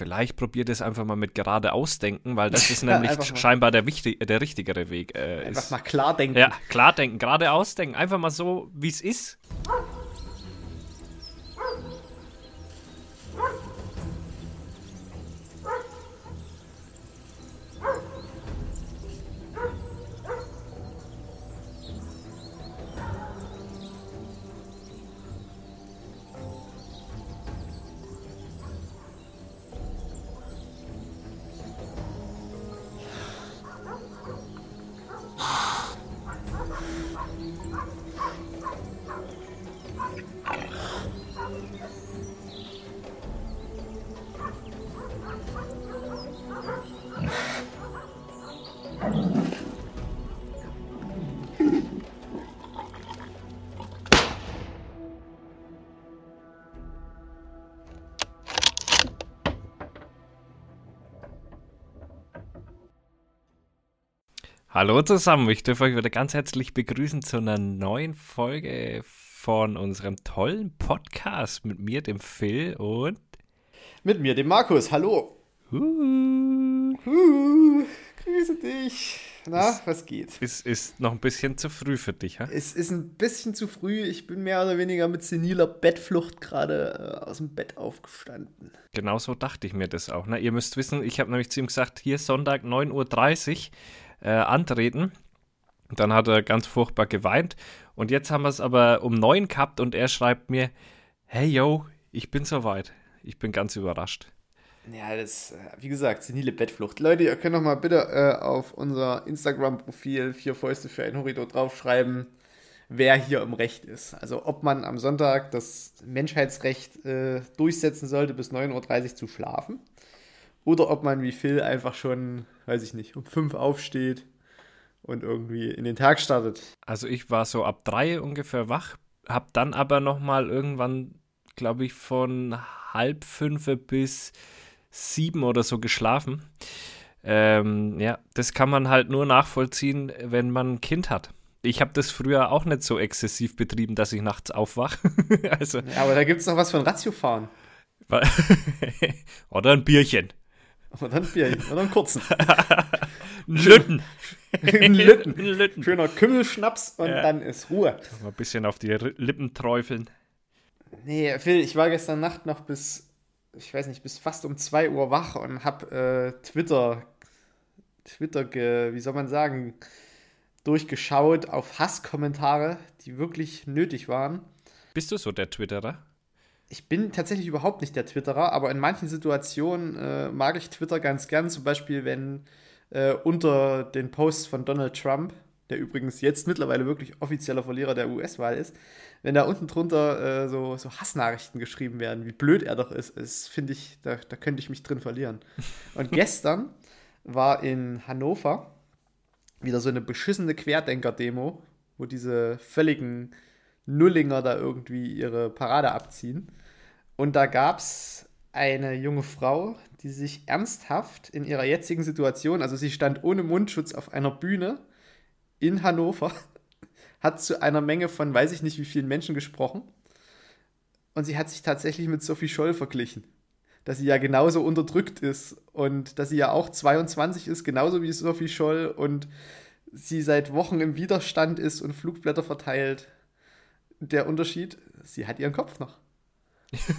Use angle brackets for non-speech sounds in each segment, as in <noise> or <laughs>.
Vielleicht probiert es einfach mal mit gerade ausdenken, weil das ist <laughs> nämlich scheinbar der, wichtig, der richtigere Weg. Äh, einfach ist, mal klar denken. Ja, klar denken, gerade ausdenken. Einfach mal so, wie es ist. Hallo zusammen, ich darf euch wieder ganz herzlich begrüßen zu einer neuen Folge von unserem tollen Podcast mit mir, dem Phil und mit mir, dem Markus. Hallo. Uh. Uh, grüße dich. Na, es, was geht? Es ist noch ein bisschen zu früh für dich, ha? Es ist ein bisschen zu früh. Ich bin mehr oder weniger mit seniler Bettflucht gerade äh, aus dem Bett aufgestanden. Genau so dachte ich mir das auch. Ne? Ihr müsst wissen, ich habe nämlich zu ihm gesagt, hier Sonntag 9.30 Uhr äh, antreten. Dann hat er ganz furchtbar geweint. Und jetzt haben wir es aber um neun gehabt und er schreibt mir: Hey yo, ich bin soweit. Ich bin ganz überrascht. Ja, das, äh, wie gesagt, senile Bettflucht. Leute, ihr könnt doch mal bitte äh, auf unser Instagram-Profil vier Fäuste für ein Horridor draufschreiben, wer hier im Recht ist. Also, ob man am Sonntag das Menschheitsrecht äh, durchsetzen sollte, bis 9.30 Uhr zu schlafen. Oder ob man wie Phil einfach schon, weiß ich nicht, um fünf aufsteht und irgendwie in den Tag startet. Also ich war so ab drei ungefähr wach, hab dann aber nochmal irgendwann, glaube ich, von halb fünf bis sieben oder so geschlafen. Ähm, ja, das kann man halt nur nachvollziehen, wenn man ein Kind hat. Ich habe das früher auch nicht so exzessiv betrieben, dass ich nachts aufwache. <laughs> also, ja, aber da gibt es noch was von Ratiofahren. <laughs> oder ein Bierchen. Und dann Bier und dann kurzen. <laughs> Lütten. <laughs> Lütten. Lütten. Schöner Kümmelschnaps und ja. dann ist Ruhe. Mal ein bisschen auf die Lippen träufeln. Nee, Phil, ich war gestern Nacht noch bis, ich weiß nicht, bis fast um 2 Uhr wach und hab äh, Twitter, Twitter, ge, wie soll man sagen, durchgeschaut auf Hasskommentare, die wirklich nötig waren. Bist du so der Twitterer? Ich bin tatsächlich überhaupt nicht der Twitterer, aber in manchen Situationen äh, mag ich Twitter ganz gern. Zum Beispiel, wenn äh, unter den Posts von Donald Trump, der übrigens jetzt mittlerweile wirklich offizieller Verlierer der US-Wahl ist, wenn da unten drunter äh, so, so Hassnachrichten geschrieben werden, wie blöd er doch ist, ist finde ich, da, da könnte ich mich drin verlieren. Und <laughs> gestern war in Hannover wieder so eine beschissene Querdenker-Demo, wo diese völligen Nullinger da irgendwie ihre Parade abziehen. Und da gab es eine junge Frau, die sich ernsthaft in ihrer jetzigen Situation, also sie stand ohne Mundschutz auf einer Bühne in Hannover, <laughs> hat zu einer Menge von weiß ich nicht wie vielen Menschen gesprochen. Und sie hat sich tatsächlich mit Sophie Scholl verglichen. Dass sie ja genauso unterdrückt ist und dass sie ja auch 22 ist, genauso wie Sophie Scholl und sie seit Wochen im Widerstand ist und Flugblätter verteilt der Unterschied, sie hat ihren Kopf noch.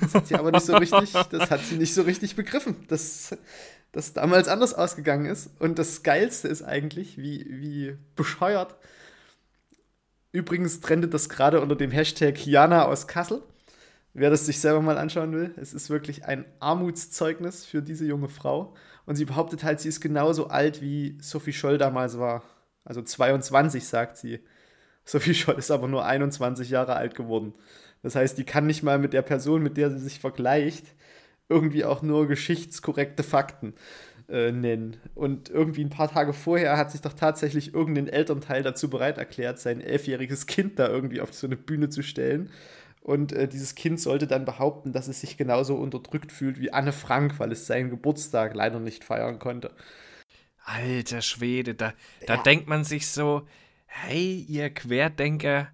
Das hat sie aber nicht so richtig, das hat sie nicht so richtig begriffen, dass das damals anders ausgegangen ist. Und das Geilste ist eigentlich, wie, wie bescheuert. Übrigens trendet das gerade unter dem Hashtag Jana aus Kassel. Wer das sich selber mal anschauen will, es ist wirklich ein Armutszeugnis für diese junge Frau. Und sie behauptet halt, sie ist genauso alt wie Sophie Scholl damals war. Also 22, sagt sie. Sophie Scholl ist aber nur 21 Jahre alt geworden. Das heißt, die kann nicht mal mit der Person, mit der sie sich vergleicht, irgendwie auch nur geschichtskorrekte Fakten äh, nennen. Und irgendwie ein paar Tage vorher hat sich doch tatsächlich irgendein Elternteil dazu bereit erklärt, sein elfjähriges Kind da irgendwie auf so eine Bühne zu stellen. Und äh, dieses Kind sollte dann behaupten, dass es sich genauso unterdrückt fühlt wie Anne Frank, weil es seinen Geburtstag leider nicht feiern konnte. Alter Schwede, da, da ja. denkt man sich so, hey, ihr Querdenker,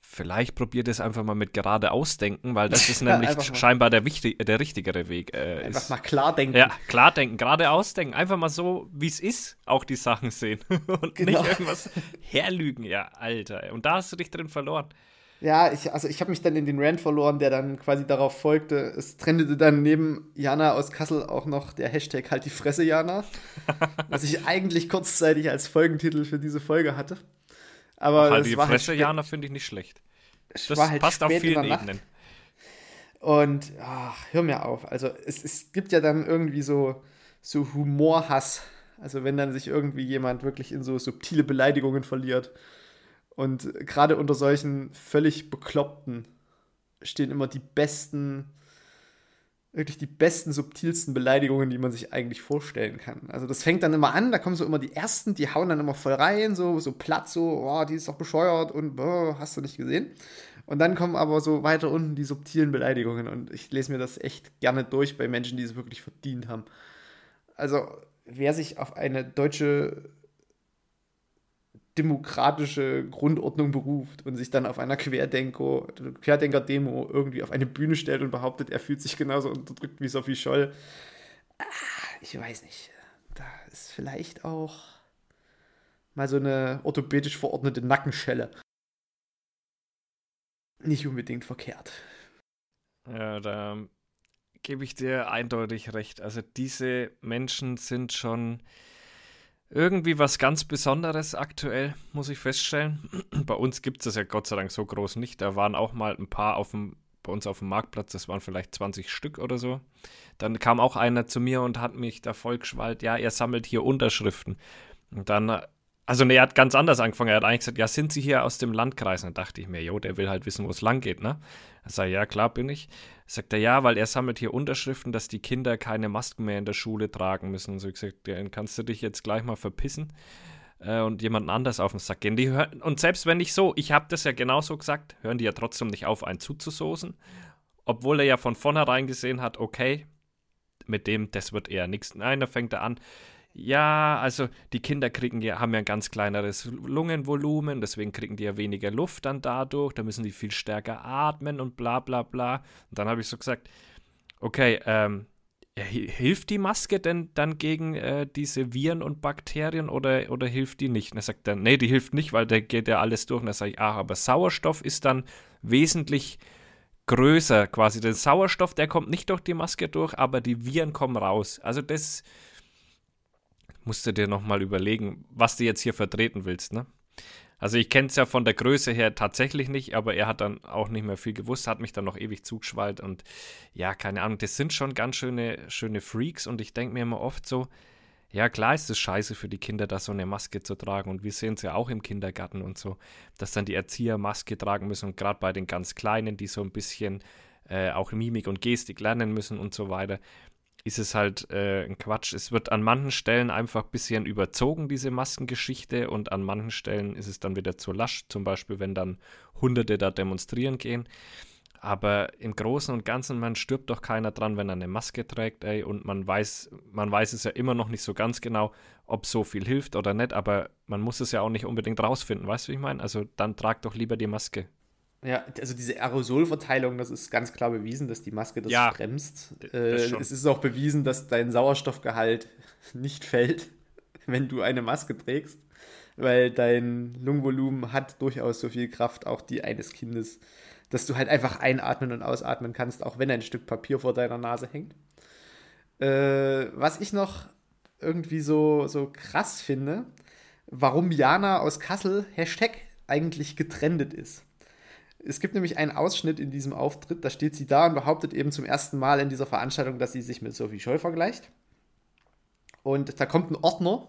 vielleicht probiert es einfach mal mit gerade ausdenken, weil das ist <laughs> nämlich scheinbar der, wichtig, der richtigere Weg. Äh, einfach ist, mal klar denken. Ja, klar denken, gerade ausdenken. Einfach mal so, wie es ist, auch die Sachen sehen. <laughs> und genau. nicht irgendwas herlügen. Ja, Alter. Und da hast du dich drin verloren. Ja, ich, also ich habe mich dann in den Rant verloren, der dann quasi darauf folgte. Es trendete dann neben Jana aus Kassel auch noch der Hashtag Halt die Fresse, Jana. <laughs> was ich eigentlich kurzzeitig als Folgentitel für diese Folge hatte. Aber halt die Fresse, halt Jana, finde ich nicht schlecht. Das halt passt auf vielen Ebenen. Und ach, hör mir auf. Also es, es gibt ja dann irgendwie so, so Humorhass. Also wenn dann sich irgendwie jemand wirklich in so subtile Beleidigungen verliert. Und gerade unter solchen völlig bekloppten stehen immer die besten, wirklich die besten, subtilsten Beleidigungen, die man sich eigentlich vorstellen kann. Also das fängt dann immer an, da kommen so immer die ersten, die hauen dann immer voll rein, so, so platt, so, oh, die ist doch bescheuert und oh, hast du nicht gesehen. Und dann kommen aber so weiter unten die subtilen Beleidigungen und ich lese mir das echt gerne durch bei Menschen, die es wirklich verdient haben. Also wer sich auf eine deutsche demokratische Grundordnung beruft und sich dann auf einer Querdenker-Demo irgendwie auf eine Bühne stellt und behauptet, er fühlt sich genauso unterdrückt wie Sophie Scholl. Ah, ich weiß nicht. Da ist vielleicht auch mal so eine orthopädisch verordnete Nackenschelle. Nicht unbedingt verkehrt. Ja, da gebe ich dir eindeutig recht. Also diese Menschen sind schon irgendwie was ganz Besonderes aktuell, muss ich feststellen. <clears throat> Bei uns gibt es das ja Gott sei Dank so groß nicht. Da waren auch mal ein paar auf dem, bei uns auf dem Marktplatz, das waren vielleicht 20 Stück oder so. Dann kam auch einer zu mir und hat mich da voll geschwallt, ja, er sammelt hier Unterschriften. Und dann also, ne, er hat ganz anders angefangen. Er hat eigentlich gesagt, ja, sind Sie hier aus dem Landkreis? Und dann dachte ich mir, jo, der will halt wissen, wo es lang geht, ne? Er sagt, ja, klar bin ich. Sagt er, ja, weil er sammelt hier Unterschriften, dass die Kinder keine Masken mehr in der Schule tragen müssen. Und so ich gesagt, dann kannst du dich jetzt gleich mal verpissen äh, und jemanden anders auf den Sack gehen. Die hören, und selbst wenn nicht so, ich habe das ja genauso gesagt, hören die ja trotzdem nicht auf, einen zuzusoßen. Obwohl er ja von vornherein gesehen hat, okay, mit dem, das wird eher nichts. Nein, da fängt er an ja, also die Kinder kriegen ja, haben ja ein ganz kleineres Lungenvolumen, deswegen kriegen die ja weniger Luft dann dadurch, da müssen die viel stärker atmen und bla bla bla. Und dann habe ich so gesagt, okay, ähm, hilft die Maske denn dann gegen äh, diese Viren und Bakterien oder, oder hilft die nicht? Und er sagt dann, nee, die hilft nicht, weil da geht ja alles durch. Und dann sage ich, ach, aber Sauerstoff ist dann wesentlich größer quasi. Der Sauerstoff, der kommt nicht durch die Maske durch, aber die Viren kommen raus. Also das musst du dir nochmal überlegen, was du jetzt hier vertreten willst, ne? Also ich kenne es ja von der Größe her tatsächlich nicht, aber er hat dann auch nicht mehr viel gewusst, hat mich dann noch ewig zugeschwallt und ja, keine Ahnung, das sind schon ganz schöne, schöne Freaks und ich denke mir immer oft so, ja klar ist es scheiße für die Kinder, da so eine Maske zu tragen und wir sehen es ja auch im Kindergarten und so, dass dann die Erzieher Maske tragen müssen und gerade bei den ganz Kleinen, die so ein bisschen äh, auch Mimik und Gestik lernen müssen und so weiter, ist es halt äh, ein Quatsch. Es wird an manchen Stellen einfach ein bisschen überzogen, diese Maskengeschichte, und an manchen Stellen ist es dann wieder zu lasch, zum Beispiel, wenn dann Hunderte da demonstrieren gehen. Aber im Großen und Ganzen, man stirbt doch keiner dran, wenn er eine Maske trägt, ey, und man weiß, man weiß es ja immer noch nicht so ganz genau, ob so viel hilft oder nicht, aber man muss es ja auch nicht unbedingt rausfinden, weißt du, wie ich meine? Also dann trag doch lieber die Maske. Ja, also diese Aerosolverteilung, das ist ganz klar bewiesen, dass die Maske das ja, bremst. Äh, es ist auch bewiesen, dass dein Sauerstoffgehalt <laughs> nicht fällt, <laughs> wenn du eine Maske trägst, weil dein Lungenvolumen hat durchaus so viel Kraft, auch die eines Kindes, dass du halt einfach einatmen und ausatmen kannst, auch wenn ein Stück Papier vor deiner Nase hängt. Äh, was ich noch irgendwie so, so krass finde, warum Jana aus Kassel Hashtag eigentlich getrendet ist. Es gibt nämlich einen Ausschnitt in diesem Auftritt, da steht sie da und behauptet eben zum ersten Mal in dieser Veranstaltung, dass sie sich mit Sophie Scholl vergleicht. Und da kommt ein Ordner,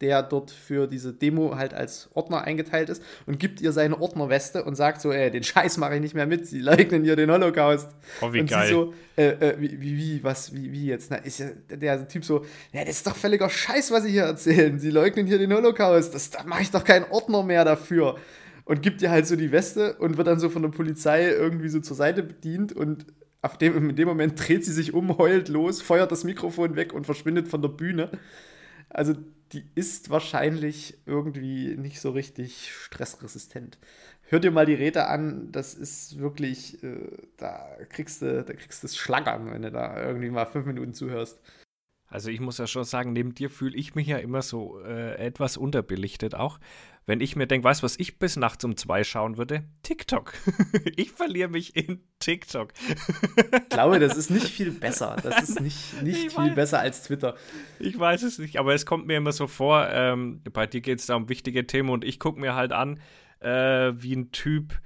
der dort für diese Demo halt als Ordner eingeteilt ist und gibt ihr seine Ordnerweste und sagt so, ey, den Scheiß mache ich nicht mehr mit, sie leugnen hier den Holocaust. Oh, wie und geil. sie so, äh, äh, wie, wie, wie, was, wie, wie jetzt? Na, ist ja der Typ so, ja, das ist doch völliger Scheiß, was sie hier erzählen. Sie leugnen hier den Holocaust. Das, da mache ich doch keinen Ordner mehr dafür und gibt ihr halt so die Weste und wird dann so von der Polizei irgendwie so zur Seite bedient und auf dem, in dem Moment dreht sie sich um, heult los, feuert das Mikrofon weg und verschwindet von der Bühne. Also die ist wahrscheinlich irgendwie nicht so richtig stressresistent. Hör dir mal die Rede an, das ist wirklich, äh, da kriegst du, da kriegst das Schlagern, wenn du da irgendwie mal fünf Minuten zuhörst. Also ich muss ja schon sagen, neben dir fühle ich mich ja immer so äh, etwas unterbelichtet auch. Wenn ich mir denke, weißt du, was ich bis nachts um zwei schauen würde? TikTok. <laughs> ich verliere mich in TikTok. ich glaube, das ist nicht viel besser. Das ist <laughs> nicht, nicht viel besser als Twitter. Ich weiß es nicht, aber es kommt mir immer so vor, ähm, bei dir geht es da um wichtige Themen und ich gucke mir halt an, äh, wie ein Typ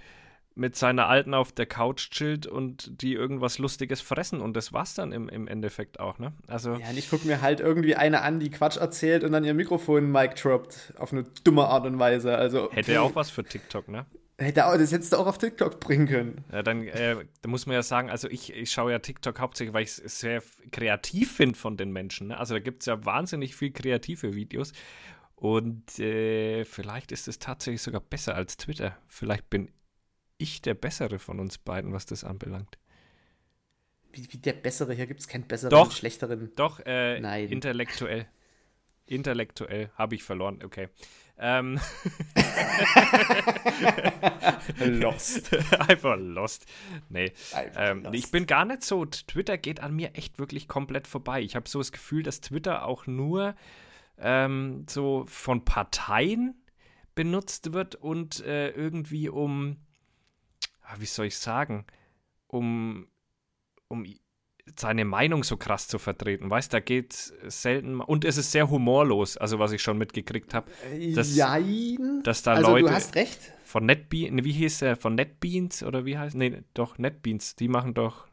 mit seiner Alten auf der Couch chillt und die irgendwas Lustiges fressen. Und das war's dann im, im Endeffekt auch, ne? Also. Ja, und ich gucke mir halt irgendwie eine an, die Quatsch erzählt und dann ihr Mikrofon mic droppt. Auf eine dumme Art und Weise. Also. Hätte ja auch was für TikTok, ne? Hätte auch, das hättest du auch auf TikTok bringen können. Ja, dann äh, da muss man ja sagen, also ich, ich schaue ja TikTok hauptsächlich, weil ich es sehr kreativ finde von den Menschen. Ne? Also da gibt es ja wahnsinnig viel kreative Videos. Und äh, vielleicht ist es tatsächlich sogar besser als Twitter. Vielleicht bin ich der Bessere von uns beiden, was das anbelangt. Wie, wie der Bessere? Hier gibt es keinen besseren doch, schlechteren. Doch, äh, Nein. intellektuell. Intellektuell habe ich verloren, okay. Ähm. <laughs> lost. <laughs> Einfach lost. Nee. Einfach ähm, lost. Ich bin gar nicht so. Twitter geht an mir echt wirklich komplett vorbei. Ich habe so das Gefühl, dass Twitter auch nur ähm, so von Parteien benutzt wird und äh, irgendwie um wie soll ich sagen, um, um seine Meinung so krass zu vertreten. Weißt, da geht selten und es ist sehr humorlos, also was ich schon mitgekriegt habe. Dass, Jein. dass da also, Leute du hast recht. von NetBeans, wie hieß er, von NetBeans oder wie heißt, nee, doch NetBeans, die machen doch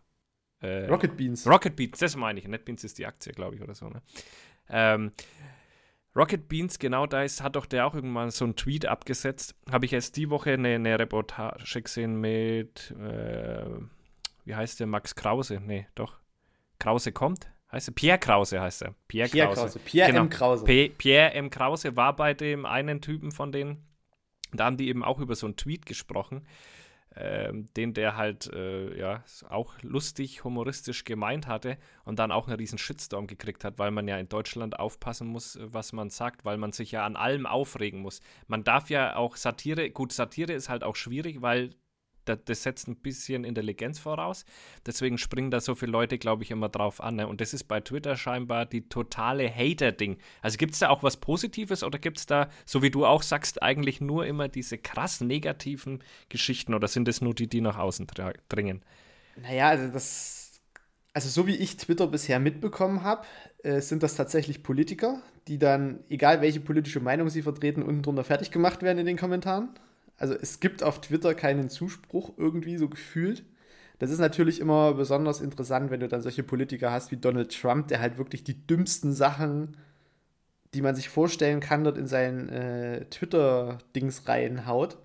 äh, Rocket Beans. Rocket Beans, das meine ich. NetBeans ist die Aktie, glaube ich, oder so. Ne? Ähm, Rocket Beans, genau da ist, hat doch der auch irgendwann so einen Tweet abgesetzt. Habe ich erst die Woche eine, eine Reportage gesehen mit, äh, wie heißt der, Max Krause? Nee, doch. Krause kommt? Heißt er? Pierre Krause heißt er. Pierre, Pierre Krause. Krause. Pierre genau. M. Krause. P Pierre M. Krause war bei dem einen Typen von denen. Da haben die eben auch über so einen Tweet gesprochen ähm, den der halt äh, ja auch lustig, humoristisch gemeint hatte und dann auch einen riesen Shitstorm gekriegt hat, weil man ja in Deutschland aufpassen muss, was man sagt, weil man sich ja an allem aufregen muss. Man darf ja auch Satire, gut, Satire ist halt auch schwierig, weil das, setzt ein bisschen Intelligenz voraus. Deswegen springen da so viele Leute, glaube ich, immer drauf an. Ne? Und das ist bei Twitter scheinbar die totale Hater-Ding. Also gibt es da auch was Positives oder gibt es da, so wie du auch sagst, eigentlich nur immer diese krass negativen Geschichten oder sind es nur die, die nach außen dringen? Naja, also das. Also, so wie ich Twitter bisher mitbekommen habe, äh, sind das tatsächlich Politiker, die dann, egal welche politische Meinung sie vertreten, unten drunter fertig gemacht werden in den Kommentaren. Also es gibt auf Twitter keinen Zuspruch irgendwie so gefühlt. Das ist natürlich immer besonders interessant, wenn du dann solche Politiker hast wie Donald Trump, der halt wirklich die dümmsten Sachen, die man sich vorstellen kann, dort in seinen äh, Twitter-Dings reinhaut.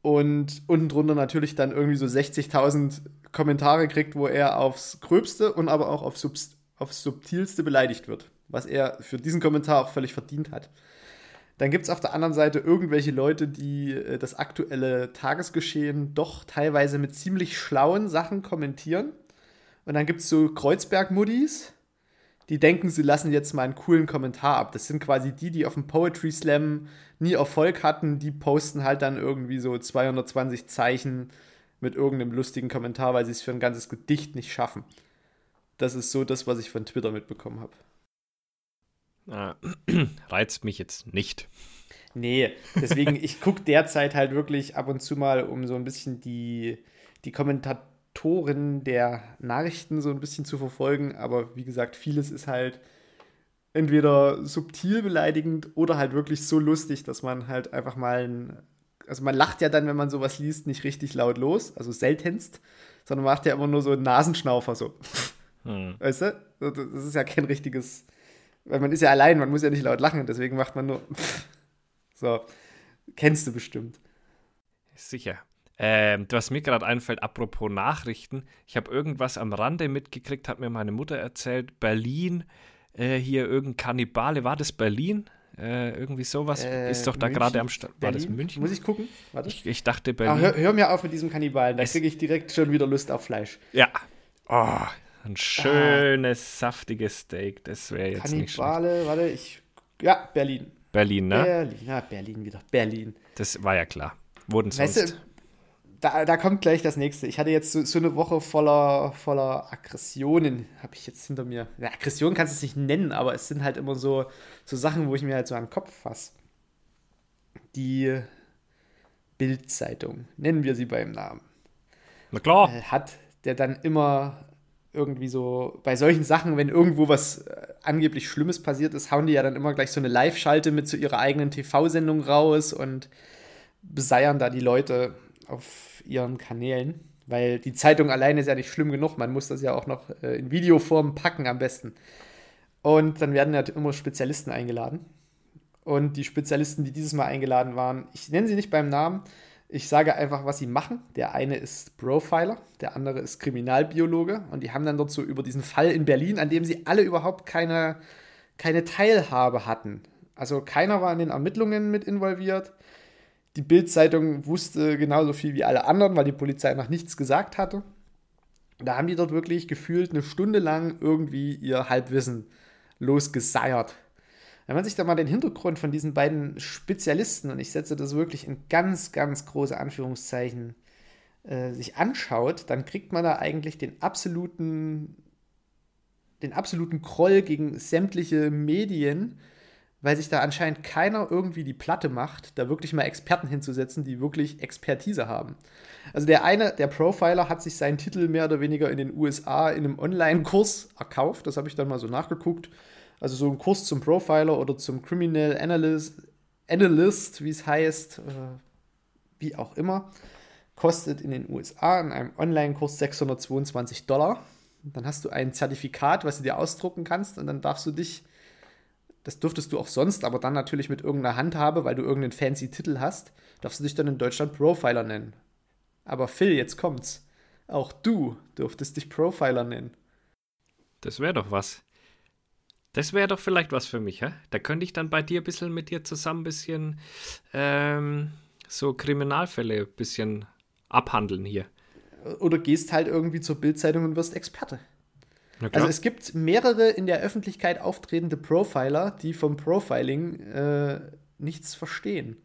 Und unten drunter natürlich dann irgendwie so 60.000 Kommentare kriegt, wo er aufs Gröbste und aber auch aufs, aufs Subtilste beleidigt wird. Was er für diesen Kommentar auch völlig verdient hat. Dann gibt es auf der anderen Seite irgendwelche Leute, die äh, das aktuelle Tagesgeschehen doch teilweise mit ziemlich schlauen Sachen kommentieren. Und dann gibt es so Kreuzberg-Muddis, die denken, sie lassen jetzt mal einen coolen Kommentar ab. Das sind quasi die, die auf dem Poetry Slam nie Erfolg hatten. Die posten halt dann irgendwie so 220 Zeichen mit irgendeinem lustigen Kommentar, weil sie es für ein ganzes Gedicht nicht schaffen. Das ist so das, was ich von Twitter mitbekommen habe. Äh, <clears throat> reizt mich jetzt nicht. Nee, deswegen, ich gucke derzeit halt wirklich ab und zu mal, um so ein bisschen die, die Kommentatoren der Nachrichten so ein bisschen zu verfolgen. Aber wie gesagt, vieles ist halt entweder subtil beleidigend oder halt wirklich so lustig, dass man halt einfach mal ein, also man lacht ja dann, wenn man sowas liest, nicht richtig laut los, also seltenst, sondern macht ja immer nur so einen Nasenschnaufer so. Hm. Weißt du? Das ist ja kein richtiges weil man ist ja allein, man muss ja nicht laut lachen, deswegen macht man nur. <laughs> so, kennst du bestimmt. Sicher. Ähm, was mir gerade einfällt, apropos Nachrichten, ich habe irgendwas am Rande mitgekriegt, hat mir meine Mutter erzählt, Berlin, äh, hier irgendein Kannibale, war das Berlin? Äh, irgendwie sowas äh, ist doch da gerade am Start. War das München? Muss ich gucken? Ich, ich dachte Berlin. Ah, hör, hör, mir auf mit diesem Kannibalen, da kriege ich direkt schon wieder Lust auf Fleisch. Ja. Oh, Ein schönes, ah. saftiges Steak, das wäre jetzt Kannibale, nicht schlecht. warte, ich. Ja, Berlin. Berlin, ne? Berlin, ja, Berlin wieder. Berlin. Das war ja klar. Wurden sonst. Weißt du, da, da kommt gleich das nächste. Ich hatte jetzt so, so eine Woche voller, voller Aggressionen, habe ich jetzt hinter mir. Ja, Aggression kannst du es nicht nennen, aber es sind halt immer so, so Sachen, wo ich mir halt so an den Kopf fasse. Die Bildzeitung, nennen wir sie beim Namen. Na klar. Äh, hat der dann immer irgendwie so, bei solchen Sachen, wenn irgendwo was äh, angeblich Schlimmes passiert ist, hauen die ja dann immer gleich so eine Live-Schalte mit zu ihrer eigenen TV-Sendung raus und beseiern da die Leute auf ihren Kanälen. Weil die Zeitung alleine ist ja nicht schlimm genug, man muss das ja auch noch äh, in Videoform packen am besten. Und dann werden ja immer Spezialisten eingeladen. Und die Spezialisten, die dieses Mal eingeladen waren, ich nenne sie nicht beim Namen, ich sage einfach, was sie machen. Der eine ist Profiler, der andere ist Kriminalbiologe und die haben dann dort so über diesen Fall in Berlin, an dem sie alle überhaupt keine, keine Teilhabe hatten. Also keiner war in den Ermittlungen mit involviert. Die Bild-Zeitung wusste genauso viel wie alle anderen, weil die Polizei noch nichts gesagt hatte. Da haben die dort wirklich gefühlt eine Stunde lang irgendwie ihr Halbwissen losgeseiert. Wenn man sich da mal den Hintergrund von diesen beiden Spezialisten, und ich setze das wirklich in ganz, ganz große Anführungszeichen, äh, sich anschaut, dann kriegt man da eigentlich den absoluten, den absoluten Kroll gegen sämtliche Medien, weil sich da anscheinend keiner irgendwie die Platte macht, da wirklich mal Experten hinzusetzen, die wirklich Expertise haben. Also der eine, der Profiler, hat sich seinen Titel mehr oder weniger in den USA in einem Online-Kurs erkauft. Das habe ich dann mal so nachgeguckt. Also so ein Kurs zum Profiler oder zum Criminal Analyst, Analyst wie es heißt, äh, wie auch immer, kostet in den USA in einem Online-Kurs 622 Dollar. Dann hast du ein Zertifikat, was du dir ausdrucken kannst und dann darfst du dich, das dürftest du auch sonst, aber dann natürlich mit irgendeiner Handhabe, weil du irgendeinen fancy Titel hast, darfst du dich dann in Deutschland Profiler nennen. Aber Phil, jetzt kommt's. Auch du dürftest dich Profiler nennen. Das wäre doch was. Das wäre doch vielleicht was für mich, hä? Da könnte ich dann bei dir ein bisschen mit dir zusammen ein bisschen ähm, so Kriminalfälle ein bisschen abhandeln hier. Oder gehst halt irgendwie zur Bildzeitung und wirst Experte. Also es gibt mehrere in der Öffentlichkeit auftretende Profiler, die vom Profiling äh, nichts verstehen,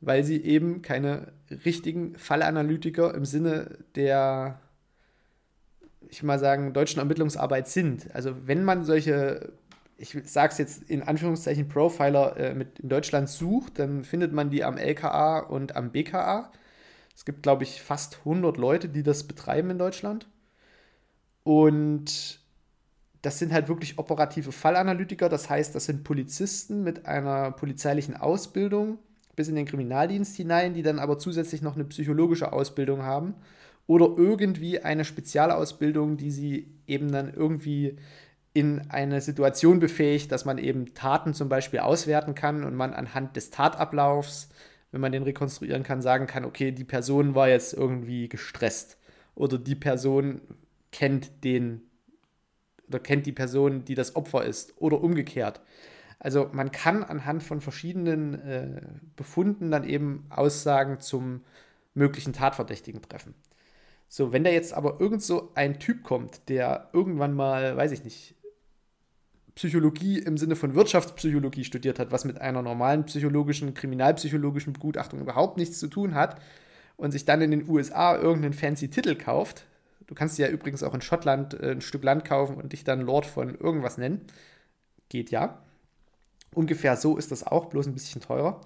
weil sie eben keine richtigen Fallanalytiker im Sinne der, ich mal sagen, deutschen Ermittlungsarbeit sind. Also wenn man solche ich sage es jetzt in Anführungszeichen, Profiler äh, mit in Deutschland sucht, dann findet man die am LKA und am BKA. Es gibt, glaube ich, fast 100 Leute, die das betreiben in Deutschland. Und das sind halt wirklich operative Fallanalytiker. Das heißt, das sind Polizisten mit einer polizeilichen Ausbildung bis in den Kriminaldienst hinein, die dann aber zusätzlich noch eine psychologische Ausbildung haben oder irgendwie eine Spezialausbildung, die sie eben dann irgendwie in eine Situation befähigt, dass man eben Taten zum Beispiel auswerten kann und man anhand des Tatablaufs, wenn man den rekonstruieren kann, sagen kann, okay, die Person war jetzt irgendwie gestresst oder die Person kennt den oder kennt die Person, die das Opfer ist oder umgekehrt. Also man kann anhand von verschiedenen äh, Befunden dann eben Aussagen zum möglichen Tatverdächtigen treffen. So, wenn da jetzt aber irgend so ein Typ kommt, der irgendwann mal, weiß ich nicht, Psychologie im Sinne von Wirtschaftspsychologie studiert hat, was mit einer normalen psychologischen, kriminalpsychologischen Begutachtung überhaupt nichts zu tun hat und sich dann in den USA irgendeinen fancy Titel kauft. Du kannst dir ja übrigens auch in Schottland äh, ein Stück Land kaufen und dich dann Lord von irgendwas nennen. Geht ja. Ungefähr so ist das auch, bloß ein bisschen teurer.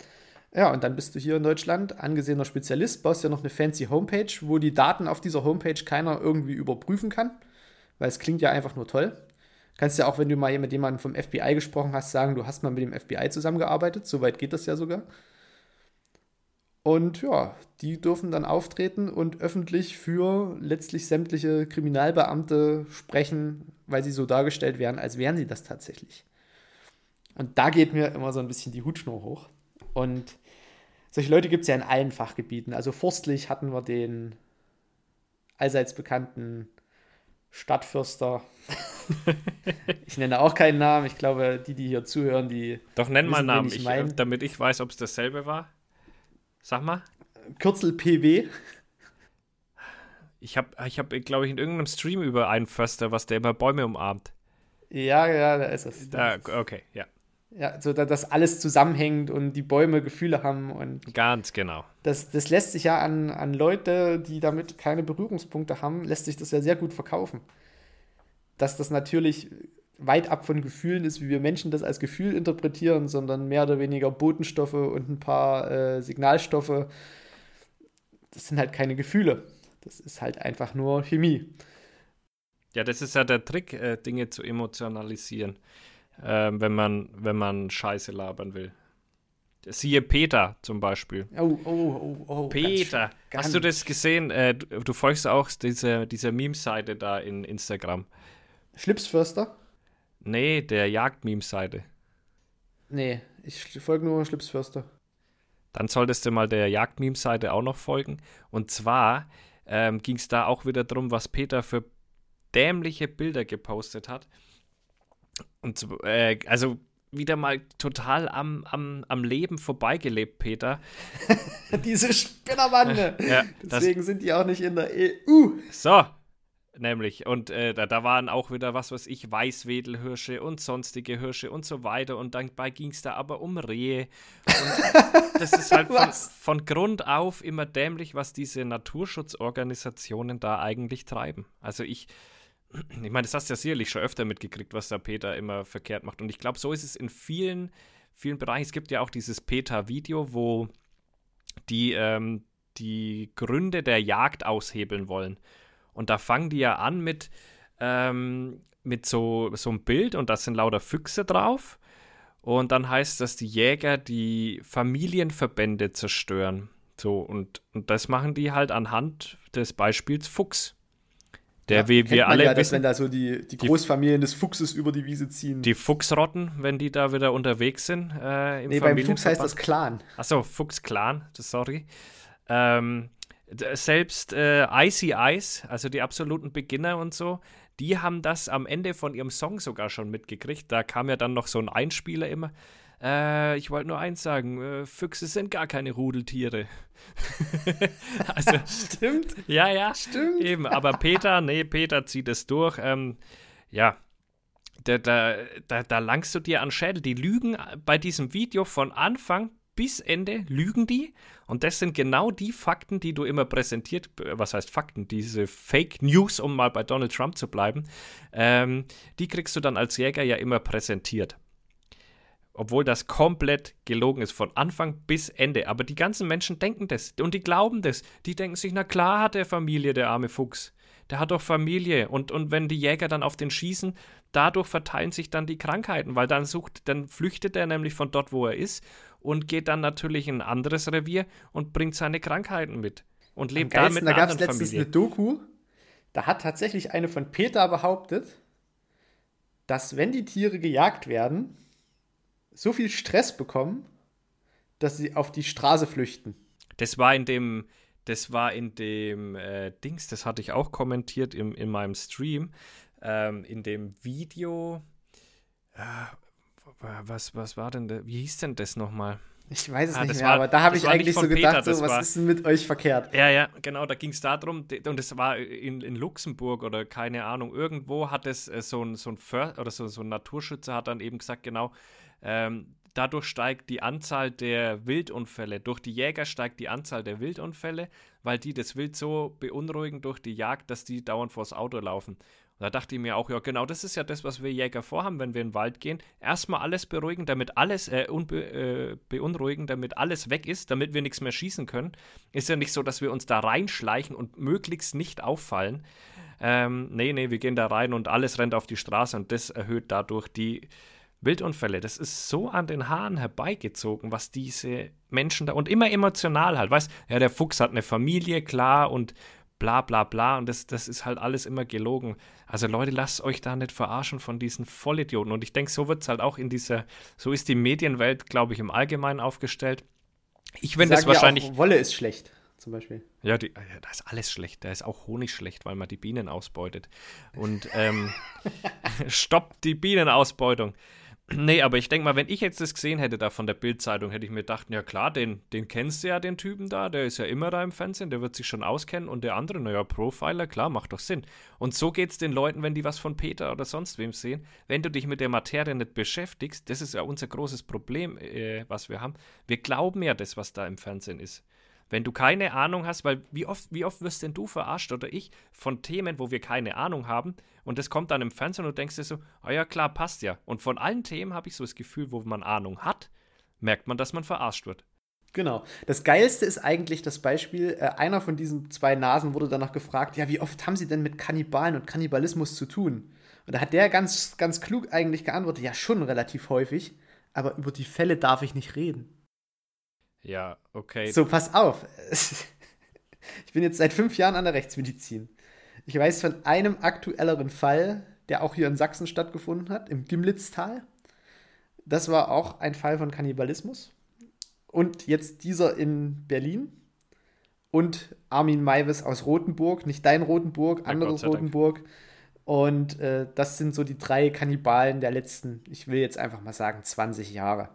Ja, und dann bist du hier in Deutschland angesehener Spezialist, baust ja noch eine fancy Homepage, wo die Daten auf dieser Homepage keiner irgendwie überprüfen kann, weil es klingt ja einfach nur toll. Kannst ja auch, wenn du mal mit jemandem vom FBI gesprochen hast, sagen, du hast mal mit dem FBI zusammengearbeitet. Soweit geht das ja sogar. Und ja, die dürfen dann auftreten und öffentlich für letztlich sämtliche Kriminalbeamte sprechen, weil sie so dargestellt werden, als wären sie das tatsächlich. Und da geht mir immer so ein bisschen die Hutschnur hoch. Und solche Leute gibt es ja in allen Fachgebieten. Also forstlich hatten wir den allseits bekannten Stadtfürster. ich nenne auch keinen Namen. Ich glaube, die, die hier zuhören, die. Doch, nenn mal einen Namen, ich, äh, damit ich weiß, ob es dasselbe war. Sag mal. Kürzel PW. Ich habe, ich hab, glaube ich, in irgendeinem Stream über einen Förster, was der immer Bäume umarmt. Ja, ja, da ist es. Da, okay, ja. Ja, so dass alles zusammenhängt und die Bäume Gefühle haben und. Ganz genau. Das, das lässt sich ja an, an Leute, die damit keine Berührungspunkte haben, lässt sich das ja sehr gut verkaufen. Dass das natürlich weit ab von Gefühlen ist, wie wir Menschen das als Gefühl interpretieren, sondern mehr oder weniger Botenstoffe und ein paar äh, Signalstoffe. Das sind halt keine Gefühle. Das ist halt einfach nur Chemie. Ja, das ist ja der Trick, äh, Dinge zu emotionalisieren, äh, wenn, man, wenn man Scheiße labern will. Siehe Peter zum Beispiel. Oh, oh, oh, oh. Peter, ganz, hast du das gesehen? Äh, du, du, folgst auch dieser, dieser Meme-Seite da in Instagram. Schlipsförster? Nee, der Jagd-Meme-Seite. Nee, ich folge nur Schlipsförster. Dann solltest du mal der Jagd-Meme-Seite auch noch folgen. Und zwar ähm, ging es da auch wieder darum, was Peter für dämliche Bilder gepostet hat. Und äh, also wieder mal total am, am, am Leben vorbeigelebt, Peter. <laughs> Diese Spinnerbande. <laughs> ja, Deswegen sind die auch nicht in der EU. So, nämlich. Und äh, da, da waren auch wieder, was weiß ich, Weißwedelhirsche und sonstige Hirsche und so weiter. Und dabei ging es da aber um Rehe. Und das ist halt <laughs> von, von, Grund auf immer dämlich, was diese Naturschutzorganisationen da eigentlich treiben. Also ich, ich meine, das hast du ja sicherlich schon öfter mitgekriegt, was da Peter immer verkehrt macht. Und ich glaube, so ist es in vielen, vielen Bereichen. Es gibt ja auch dieses Peter-Video, wo die ähm, die Gründe der Jagd aushebeln wollen. Und da fangen die ja an mit, ähm, mit so, so einem Bild und da sind lauter Füchse drauf. Und dann heißt das, die Jäger die Familienverbände zerstören. So, und, und das machen die halt anhand des Beispiels Fuchs. Der ja, wie wir alle ja, wissen, wenn da so die, die Großfamilien des Fuchses über die Wiese ziehen. Die Fuchsrotten, wenn die da wieder unterwegs sind. Äh, im nee, beim Fuchs heißt das Clan. Achso, Fuchs-Clan, sorry. Ähm, selbst äh, Icy Ice, also die absoluten Beginner und so, die haben das am Ende von ihrem Song sogar schon mitgekriegt. Da kam ja dann noch so ein Einspieler immer. Äh, ich wollte nur eins sagen: äh, Füchse sind gar keine Rudeltiere. <laughs> also, <laughs> Stimmt. Ja, ja. Stimmt. Eben, aber Peter, nee, Peter zieht es durch. Ähm, ja, da, da, da, da langst du dir an Schädel. Die lügen bei diesem Video von Anfang bis Ende lügen die. Und das sind genau die Fakten, die du immer präsentiert, was heißt Fakten, diese Fake News, um mal bei Donald Trump zu bleiben, ähm, die kriegst du dann als Jäger ja immer präsentiert. Obwohl das komplett gelogen ist, von Anfang bis Ende. Aber die ganzen Menschen denken das und die glauben das. Die denken sich, na klar hat er Familie, der arme Fuchs. Der hat doch Familie. Und, und wenn die Jäger dann auf den schießen, dadurch verteilen sich dann die Krankheiten, weil dann sucht, dann flüchtet er nämlich von dort, wo er ist und geht dann natürlich in ein anderes Revier und bringt seine Krankheiten mit und lebt Am damit Da gab es letztens Familie. eine Doku, da hat tatsächlich eine von Peter behauptet, dass wenn die Tiere gejagt werden, so viel Stress bekommen, dass sie auf die Straße flüchten. Das war in dem, das war in dem äh, Dings, das hatte ich auch kommentiert im, in meinem Stream, ähm, in dem Video. Äh, was, was war denn, da, wie hieß denn das nochmal? Ich weiß es ah, nicht mehr, war, aber da habe ich eigentlich so gedacht, Peter, so, was war, ist denn mit euch verkehrt? Ja, ja, genau, da ging es darum, und es war in, in Luxemburg oder keine Ahnung, irgendwo hat es äh, so ein, so ein oder so, so ein Naturschützer hat dann eben gesagt, genau, ähm, dadurch steigt die Anzahl der Wildunfälle. Durch die Jäger steigt die Anzahl der Wildunfälle, weil die das Wild so beunruhigen durch die Jagd, dass die dauernd vors Auto laufen. Und da dachte ich mir auch, ja, genau, das ist ja das, was wir Jäger vorhaben, wenn wir in den Wald gehen. Erstmal alles beruhigen, damit alles, äh, äh, beunruhigen, damit alles weg ist, damit wir nichts mehr schießen können. Ist ja nicht so, dass wir uns da reinschleichen und möglichst nicht auffallen. Ähm, nee, nee, wir gehen da rein und alles rennt auf die Straße und das erhöht dadurch die Wildunfälle. Das ist so an den Haaren herbeigezogen, was diese Menschen da und immer emotional halt. Weißt ja, der Fuchs hat eine Familie, klar, und bla bla bla. Und das, das ist halt alles immer gelogen. Also Leute, lasst euch da nicht verarschen von diesen Vollidioten. Und ich denke, so wird es halt auch in dieser, so ist die Medienwelt, glaube ich, im Allgemeinen aufgestellt. Ich finde das wahrscheinlich. Ja auch, Wolle ist schlecht, zum Beispiel. Ja, die, da ist alles schlecht. Da ist auch Honig schlecht, weil man die Bienen ausbeutet. Und ähm, <laughs> <laughs> stoppt die Bienenausbeutung. Nee, aber ich denke mal, wenn ich jetzt das gesehen hätte da von der Bildzeitung, hätte ich mir gedacht, ja klar, den, den kennst du ja, den Typen da, der ist ja immer da im Fernsehen, der wird sich schon auskennen und der andere, naja, Profiler, klar, macht doch Sinn. Und so geht es den Leuten, wenn die was von Peter oder sonst wem sehen. Wenn du dich mit der Materie nicht beschäftigst, das ist ja unser großes Problem, äh, was wir haben. Wir glauben ja das, was da im Fernsehen ist. Wenn du keine Ahnung hast, weil wie oft, wie oft wirst denn du verarscht oder ich von Themen, wo wir keine Ahnung haben und das kommt dann im Fernsehen und du denkst dir so, oh ja klar, passt ja. Und von allen Themen habe ich so das Gefühl, wo man Ahnung hat, merkt man, dass man verarscht wird. Genau. Das Geilste ist eigentlich das Beispiel, äh, einer von diesen zwei Nasen wurde danach gefragt, ja, wie oft haben sie denn mit Kannibalen und Kannibalismus zu tun? Und da hat der ganz, ganz klug eigentlich geantwortet, ja, schon relativ häufig, aber über die Fälle darf ich nicht reden. Ja, okay. So, pass auf. <laughs> Ich bin jetzt seit fünf Jahren an der Rechtsmedizin. Ich weiß von einem aktuelleren Fall, der auch hier in Sachsen stattgefunden hat, im Gimlitztal. Das war auch ein Fall von Kannibalismus. Und jetzt dieser in Berlin. Und Armin Maivis aus Rothenburg, nicht dein Rothenburg, anderes Rothenburg. Und äh, das sind so die drei Kannibalen der letzten, ich will jetzt einfach mal sagen, 20 Jahre.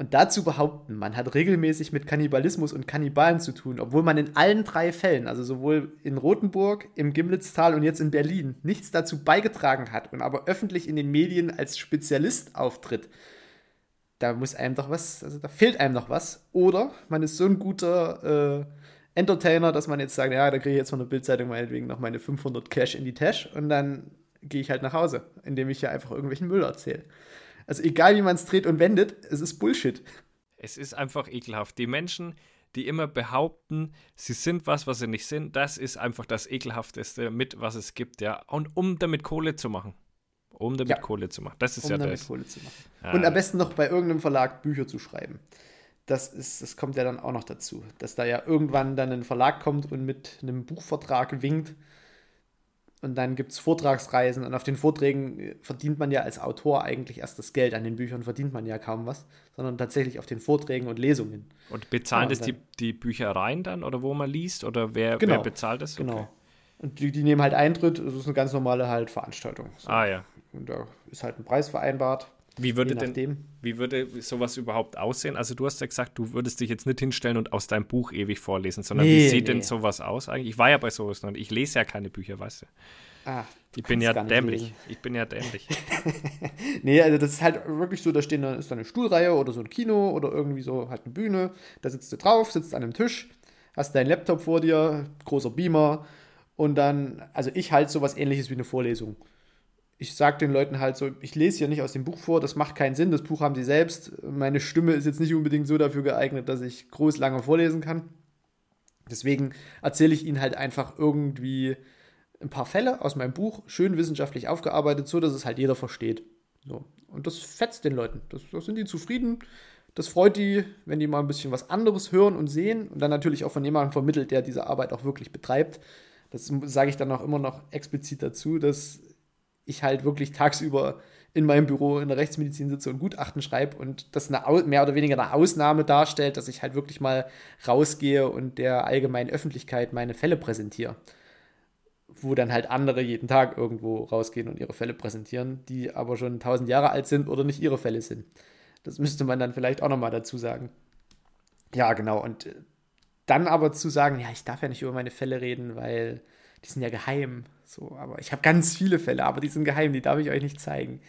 Und dazu behaupten, man hat regelmäßig mit Kannibalismus und Kannibalen zu tun, obwohl man in allen drei Fällen, also sowohl in Rothenburg, im Gimlitztal und jetzt in Berlin, nichts dazu beigetragen hat und aber öffentlich in den Medien als Spezialist auftritt, da muss einem doch was, also da fehlt einem noch was. Oder man ist so ein guter äh, Entertainer, dass man jetzt sagt, ja, da kriege ich jetzt von der Bildzeitung meinetwegen noch meine 500 Cash in die Tasche und dann gehe ich halt nach Hause, indem ich hier einfach irgendwelchen Müll erzähle. Also egal wie man es dreht und wendet, es ist Bullshit. Es ist einfach ekelhaft. Die Menschen, die immer behaupten, sie sind was, was sie nicht sind, das ist einfach das ekelhafteste mit, was es gibt, ja. Und um damit Kohle zu machen. Um damit ja. Kohle zu machen. Das ist um ja damit das. Kohle zu machen. Ja. Und am besten noch bei irgendeinem Verlag Bücher zu schreiben. Das, ist, das kommt ja dann auch noch dazu. Dass da ja irgendwann dann ein Verlag kommt und mit einem Buchvertrag winkt und dann gibt es Vortragsreisen und auf den Vorträgen äh, verdient man ja als Autor eigentlich erst das Geld. An den Büchern verdient man ja kaum was, sondern tatsächlich auf den Vorträgen und Lesungen. Und bezahlen ja, das die, die Büchereien dann oder wo man liest oder wer, genau, wer bezahlt das? Genau. Okay. Genau. Und die, die nehmen halt Eintritt, das ist eine ganz normale halt Veranstaltung. So. Ah ja. Und da ist halt ein Preis vereinbart. Wie würde denn, wie würde sowas überhaupt aussehen? Also du hast ja gesagt, du würdest dich jetzt nicht hinstellen und aus deinem Buch ewig vorlesen, sondern nee, wie sieht nee. denn sowas aus eigentlich? Ich war ja bei sowas noch, ich lese ja keine Bücher, weißt du. Ah, ich bin ja dämlich. Lesen. Ich bin ja dämlich. <laughs> nee, also das ist halt wirklich so, da stehen, da ist da eine Stuhlreihe oder so ein Kino oder irgendwie so halt eine Bühne. Da sitzt du drauf, sitzt an einem Tisch, hast deinen Laptop vor dir, großer Beamer und dann, also ich halte sowas ähnliches wie eine Vorlesung ich sage den Leuten halt so, ich lese hier nicht aus dem Buch vor, das macht keinen Sinn, das Buch haben sie selbst. Meine Stimme ist jetzt nicht unbedingt so dafür geeignet, dass ich groß lange vorlesen kann. Deswegen erzähle ich ihnen halt einfach irgendwie ein paar Fälle aus meinem Buch, schön wissenschaftlich aufgearbeitet, so dass es halt jeder versteht. So. Und das fetzt den Leuten. Das, das sind die zufrieden. Das freut die, wenn die mal ein bisschen was anderes hören und sehen und dann natürlich auch von jemandem vermittelt, der diese Arbeit auch wirklich betreibt. Das sage ich dann auch immer noch explizit dazu, dass ich halt wirklich tagsüber in meinem Büro in der Rechtsmedizin sitze und Gutachten schreibe und das eine, mehr oder weniger eine Ausnahme darstellt, dass ich halt wirklich mal rausgehe und der allgemeinen Öffentlichkeit meine Fälle präsentiere. Wo dann halt andere jeden Tag irgendwo rausgehen und ihre Fälle präsentieren, die aber schon tausend Jahre alt sind oder nicht ihre Fälle sind. Das müsste man dann vielleicht auch nochmal dazu sagen. Ja, genau. Und äh, dann aber zu sagen, ja, ich darf ja nicht über meine Fälle reden, weil die sind ja geheim. So, aber ich habe ganz viele Fälle, aber die sind geheim, die darf ich euch nicht zeigen.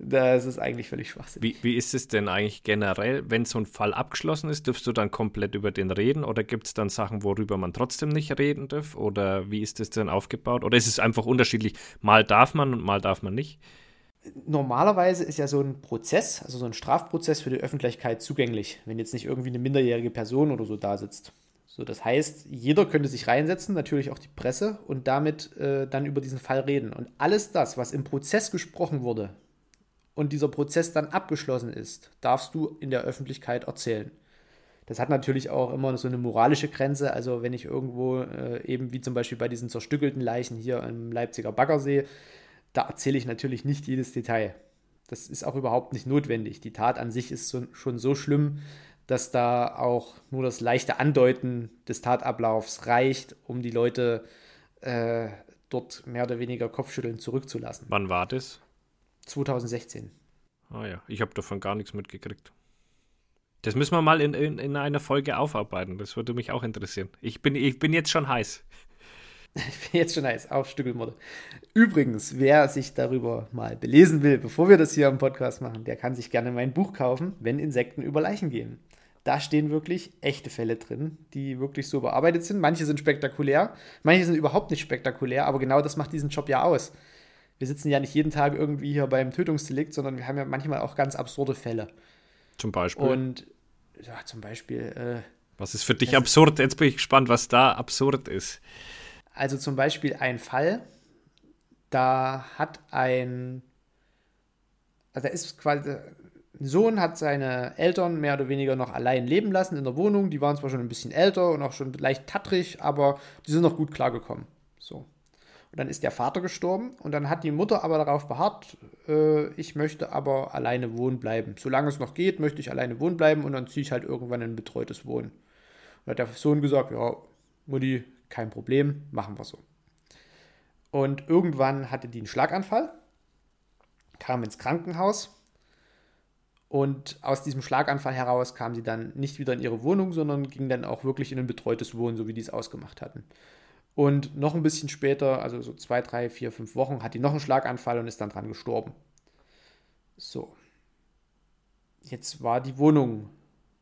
Das ist eigentlich völlig schwachsinnig. Wie, wie ist es denn eigentlich generell, wenn so ein Fall abgeschlossen ist, dürfst du dann komplett über den reden oder gibt es dann Sachen, worüber man trotzdem nicht reden darf? Oder wie ist das denn aufgebaut? Oder ist es einfach unterschiedlich? Mal darf man und mal darf man nicht? Normalerweise ist ja so ein Prozess, also so ein Strafprozess für die Öffentlichkeit zugänglich, wenn jetzt nicht irgendwie eine minderjährige Person oder so da sitzt. So, das heißt, jeder könnte sich reinsetzen, natürlich auch die Presse, und damit äh, dann über diesen Fall reden. Und alles das, was im Prozess gesprochen wurde und dieser Prozess dann abgeschlossen ist, darfst du in der Öffentlichkeit erzählen. Das hat natürlich auch immer so eine moralische Grenze. Also wenn ich irgendwo äh, eben wie zum Beispiel bei diesen zerstückelten Leichen hier im Leipziger Baggersee, da erzähle ich natürlich nicht jedes Detail. Das ist auch überhaupt nicht notwendig. Die Tat an sich ist so, schon so schlimm, dass da auch nur das leichte Andeuten des Tatablaufs reicht, um die Leute äh, dort mehr oder weniger Kopfschütteln zurückzulassen. Wann war das? 2016. Ah ja, ich habe davon gar nichts mitgekriegt. Das müssen wir mal in, in, in einer Folge aufarbeiten. Das würde mich auch interessieren. Ich bin, ich bin jetzt schon heiß. <laughs> Ich bin jetzt schon heiß auf Stückelmorde. Übrigens, wer sich darüber mal belesen will, bevor wir das hier im Podcast machen, der kann sich gerne mein Buch kaufen, wenn Insekten über Leichen gehen. Da stehen wirklich echte Fälle drin, die wirklich so bearbeitet sind. Manche sind spektakulär, manche sind überhaupt nicht spektakulär, aber genau das macht diesen Job ja aus. Wir sitzen ja nicht jeden Tag irgendwie hier beim Tötungsdelikt, sondern wir haben ja manchmal auch ganz absurde Fälle. Zum Beispiel. Und ja, zum Beispiel. Äh, was ist für dich absurd? Jetzt bin ich gespannt, was da absurd ist. Also zum Beispiel ein Fall, da hat ein, also da ist quasi, Sohn hat seine Eltern mehr oder weniger noch allein leben lassen in der Wohnung. Die waren zwar schon ein bisschen älter und auch schon leicht tattrig, aber die sind noch gut klargekommen. So. Und dann ist der Vater gestorben und dann hat die Mutter aber darauf beharrt, äh, ich möchte aber alleine wohnen bleiben. Solange es noch geht, möchte ich alleine wohnen bleiben und dann ziehe ich halt irgendwann in ein betreutes Wohnen. Und hat der Sohn gesagt, ja, Mutti, kein Problem, machen wir so. Und irgendwann hatte die einen Schlaganfall, kam ins Krankenhaus und aus diesem Schlaganfall heraus kam sie dann nicht wieder in ihre Wohnung, sondern ging dann auch wirklich in ein betreutes Wohnen, so wie die es ausgemacht hatten. Und noch ein bisschen später, also so zwei, drei, vier, fünf Wochen, hat die noch einen Schlaganfall und ist dann dran gestorben. So. Jetzt war die Wohnung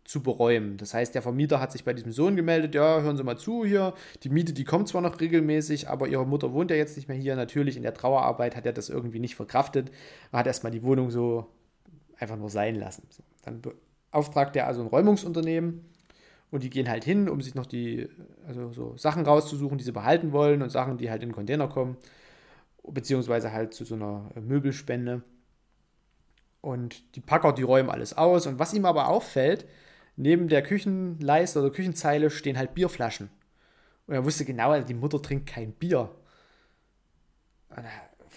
zu beräumen. Das heißt, der Vermieter hat sich bei diesem Sohn gemeldet, ja, hören Sie mal zu hier, die Miete, die kommt zwar noch regelmäßig, aber Ihre Mutter wohnt ja jetzt nicht mehr hier. Natürlich in der Trauerarbeit hat er das irgendwie nicht verkraftet, er hat erstmal die Wohnung so einfach nur sein lassen. So. Dann beauftragt er also ein Räumungsunternehmen und die gehen halt hin, um sich noch die, also so Sachen rauszusuchen, die sie behalten wollen und Sachen, die halt in den Container kommen. Beziehungsweise halt zu so einer Möbelspende. Und die Packer, die räumen alles aus. Und was ihm aber auffällt, neben der Küchenleiste oder Küchenzeile stehen halt Bierflaschen. Und er wusste genau, also die Mutter trinkt kein Bier. Und da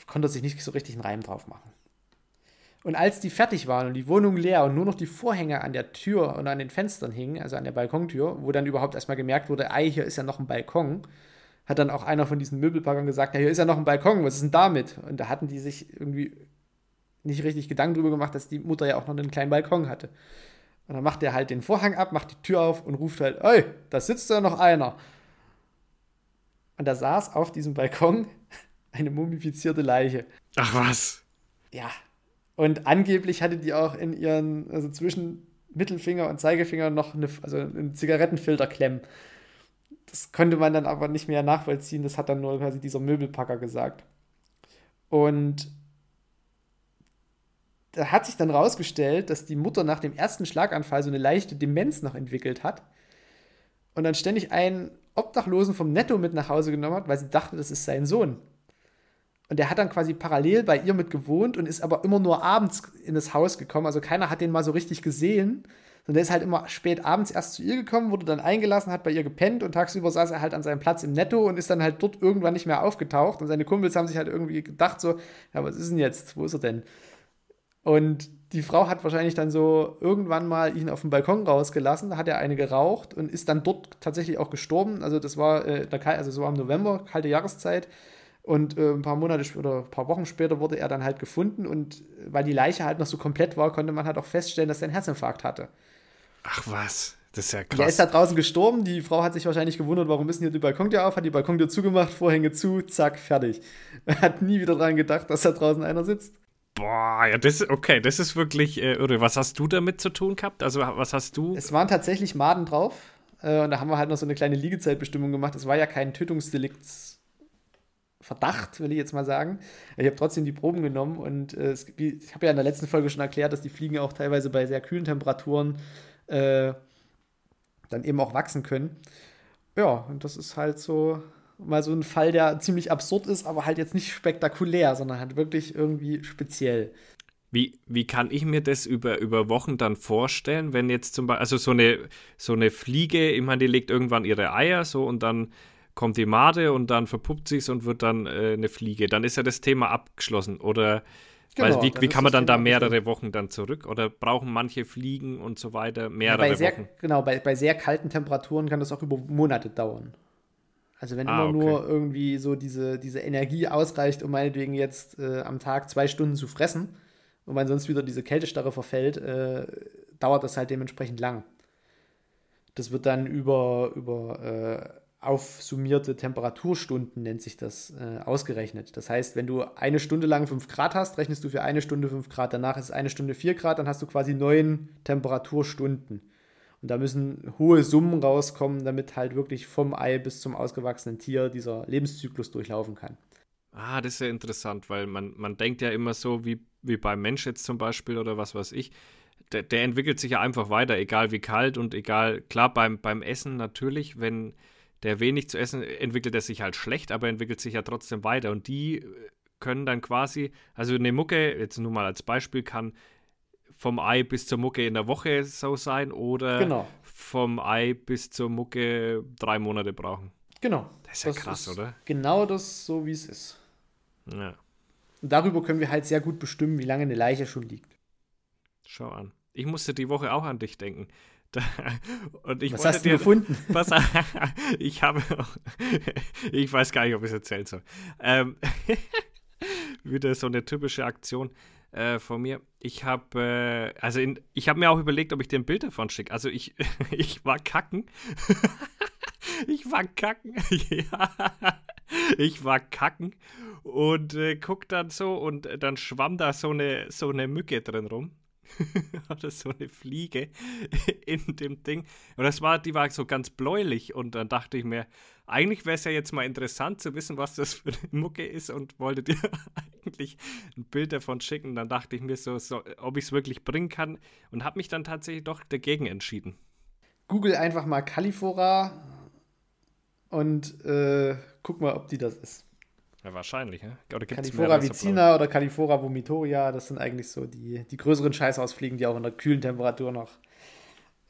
konnte er sich nicht so richtig einen Reim drauf machen. Und als die fertig waren und die Wohnung leer und nur noch die Vorhänge an der Tür und an den Fenstern hingen, also an der Balkontür, wo dann überhaupt erstmal gemerkt wurde, ei, hier ist ja noch ein Balkon, hat dann auch einer von diesen Möbelpackern gesagt, ja, hier ist ja noch ein Balkon, was ist denn damit? Und da hatten die sich irgendwie nicht richtig Gedanken drüber gemacht, dass die Mutter ja auch noch einen kleinen Balkon hatte. Und dann macht er halt den Vorhang ab, macht die Tür auf und ruft halt, ey, da sitzt ja noch einer. Und da saß auf diesem Balkon <laughs> eine mumifizierte Leiche. Ach was. Ja, und angeblich hatte die auch in ihren, also zwischen Mittelfinger und Zeigefinger noch eine, also einen Zigarettenfilter klemmen. Das konnte man dann aber nicht mehr nachvollziehen. Das hat dann nur quasi dieser Möbelpacker gesagt. Und da hat sich dann rausgestellt, dass die Mutter nach dem ersten Schlaganfall so eine leichte Demenz noch entwickelt hat und dann ständig einen Obdachlosen vom Netto mit nach Hause genommen hat, weil sie dachte, das ist sein Sohn. Und der hat dann quasi parallel bei ihr mit gewohnt und ist aber immer nur abends in das Haus gekommen. Also keiner hat den mal so richtig gesehen. Sondern der ist halt immer spät abends erst zu ihr gekommen, wurde dann eingelassen, hat bei ihr gepennt und tagsüber saß er halt an seinem Platz im Netto und ist dann halt dort irgendwann nicht mehr aufgetaucht. Und seine Kumpels haben sich halt irgendwie gedacht, so, ja, was ist denn jetzt? Wo ist er denn? Und die Frau hat wahrscheinlich dann so irgendwann mal ihn auf dem Balkon rausgelassen, da hat er eine geraucht und ist dann dort tatsächlich auch gestorben. Also das war, äh, also so im November, kalte Jahreszeit. Und äh, ein paar Monate oder ein paar Wochen später wurde er dann halt gefunden und weil die Leiche halt noch so komplett war, konnte man halt auch feststellen, dass er einen Herzinfarkt hatte. Ach was, das ist ja krass. Er ist da draußen gestorben, die Frau hat sich wahrscheinlich gewundert, warum ist denn hier die Balkontür auf, hat die Balkontür zugemacht, Vorhänge zu, zack, fertig. Er <laughs> hat nie wieder dran gedacht, dass da draußen einer sitzt. Boah, ja, das ist, okay, das ist wirklich äh, irre. Was hast du damit zu tun gehabt? Also, was hast du? Es waren tatsächlich Maden drauf. Äh, und da haben wir halt noch so eine kleine Liegezeitbestimmung gemacht. Es war ja kein Tötungsdelikt Verdacht, will ich jetzt mal sagen. Ich habe trotzdem die Proben genommen und äh, es, ich habe ja in der letzten Folge schon erklärt, dass die Fliegen auch teilweise bei sehr kühlen Temperaturen äh, dann eben auch wachsen können. Ja, und das ist halt so mal so ein Fall, der ziemlich absurd ist, aber halt jetzt nicht spektakulär, sondern halt wirklich irgendwie speziell. Wie, wie kann ich mir das über, über Wochen dann vorstellen, wenn jetzt zum Beispiel, also so eine, so eine Fliege, ich meine, die legt irgendwann ihre Eier so und dann kommt die Made und dann verpuppt sich's und wird dann äh, eine Fliege. Dann ist ja das Thema abgeschlossen. Oder genau, weil, wie, wie kann man dann da mehrere Wochen dann zurück? Oder brauchen manche Fliegen und so weiter mehrere ja, sehr, Wochen? Genau, bei, bei sehr kalten Temperaturen kann das auch über Monate dauern. Also wenn ah, immer okay. nur irgendwie so diese, diese Energie ausreicht, um meinetwegen jetzt äh, am Tag zwei Stunden zu fressen und man sonst wieder diese Kältestarre verfällt, äh, dauert das halt dementsprechend lang. Das wird dann über, über äh, aufsummierte Temperaturstunden, nennt sich das, äh, ausgerechnet. Das heißt, wenn du eine Stunde lang 5 Grad hast, rechnest du für eine Stunde 5 Grad. Danach ist es eine Stunde 4 Grad, dann hast du quasi neun Temperaturstunden. Und da müssen hohe Summen rauskommen, damit halt wirklich vom Ei bis zum ausgewachsenen Tier dieser Lebenszyklus durchlaufen kann. Ah, das ist ja interessant, weil man, man denkt ja immer so, wie, wie beim Mensch jetzt zum Beispiel oder was weiß ich, der, der entwickelt sich ja einfach weiter, egal wie kalt und egal, klar, beim, beim Essen natürlich, wenn der wenig zu essen, entwickelt er sich halt schlecht, aber entwickelt sich ja trotzdem weiter. Und die können dann quasi, also eine Mucke, jetzt nur mal als Beispiel, kann vom Ei bis zur Mucke in der Woche so sein oder genau. vom Ei bis zur Mucke drei Monate brauchen. Genau. Das ist ja das krass, ist oder? Genau das, so wie es ist. Ja. Und darüber können wir halt sehr gut bestimmen, wie lange eine Leiche schon liegt. Schau an. Ich musste die Woche auch an dich denken. <laughs> Und ich Was hast du dir, gefunden? <laughs> Was, <laughs> ich habe, ich weiß gar nicht, ob ich es erzählen soll. Ähm, wieder so eine typische Aktion äh, von mir. Ich habe, äh, also in, ich habe mir auch überlegt, ob ich dir ein Bild davon schicke. Also ich, ich war kacken. ich war kacken. ja. Ich war kacken und äh, guck dann so und dann schwamm da so eine, so eine Mücke drin rum. <laughs> oder so eine Fliege <laughs> in dem Ding. Und das war, die war so ganz bläulich. Und dann dachte ich mir, eigentlich wäre es ja jetzt mal interessant zu wissen, was das für eine Mucke ist und wollte dir <laughs> eigentlich ein Bild davon schicken. Dann dachte ich mir so, so ob ich es wirklich bringen kann und habe mich dann tatsächlich doch dagegen entschieden. Google einfach mal Califora und äh, guck mal, ob die das ist. Ja, wahrscheinlich, ne? Oder Califora vicina oder Califora vomitoria, das sind eigentlich so die, die größeren Scheißausfliegen, die auch in der kühlen Temperatur noch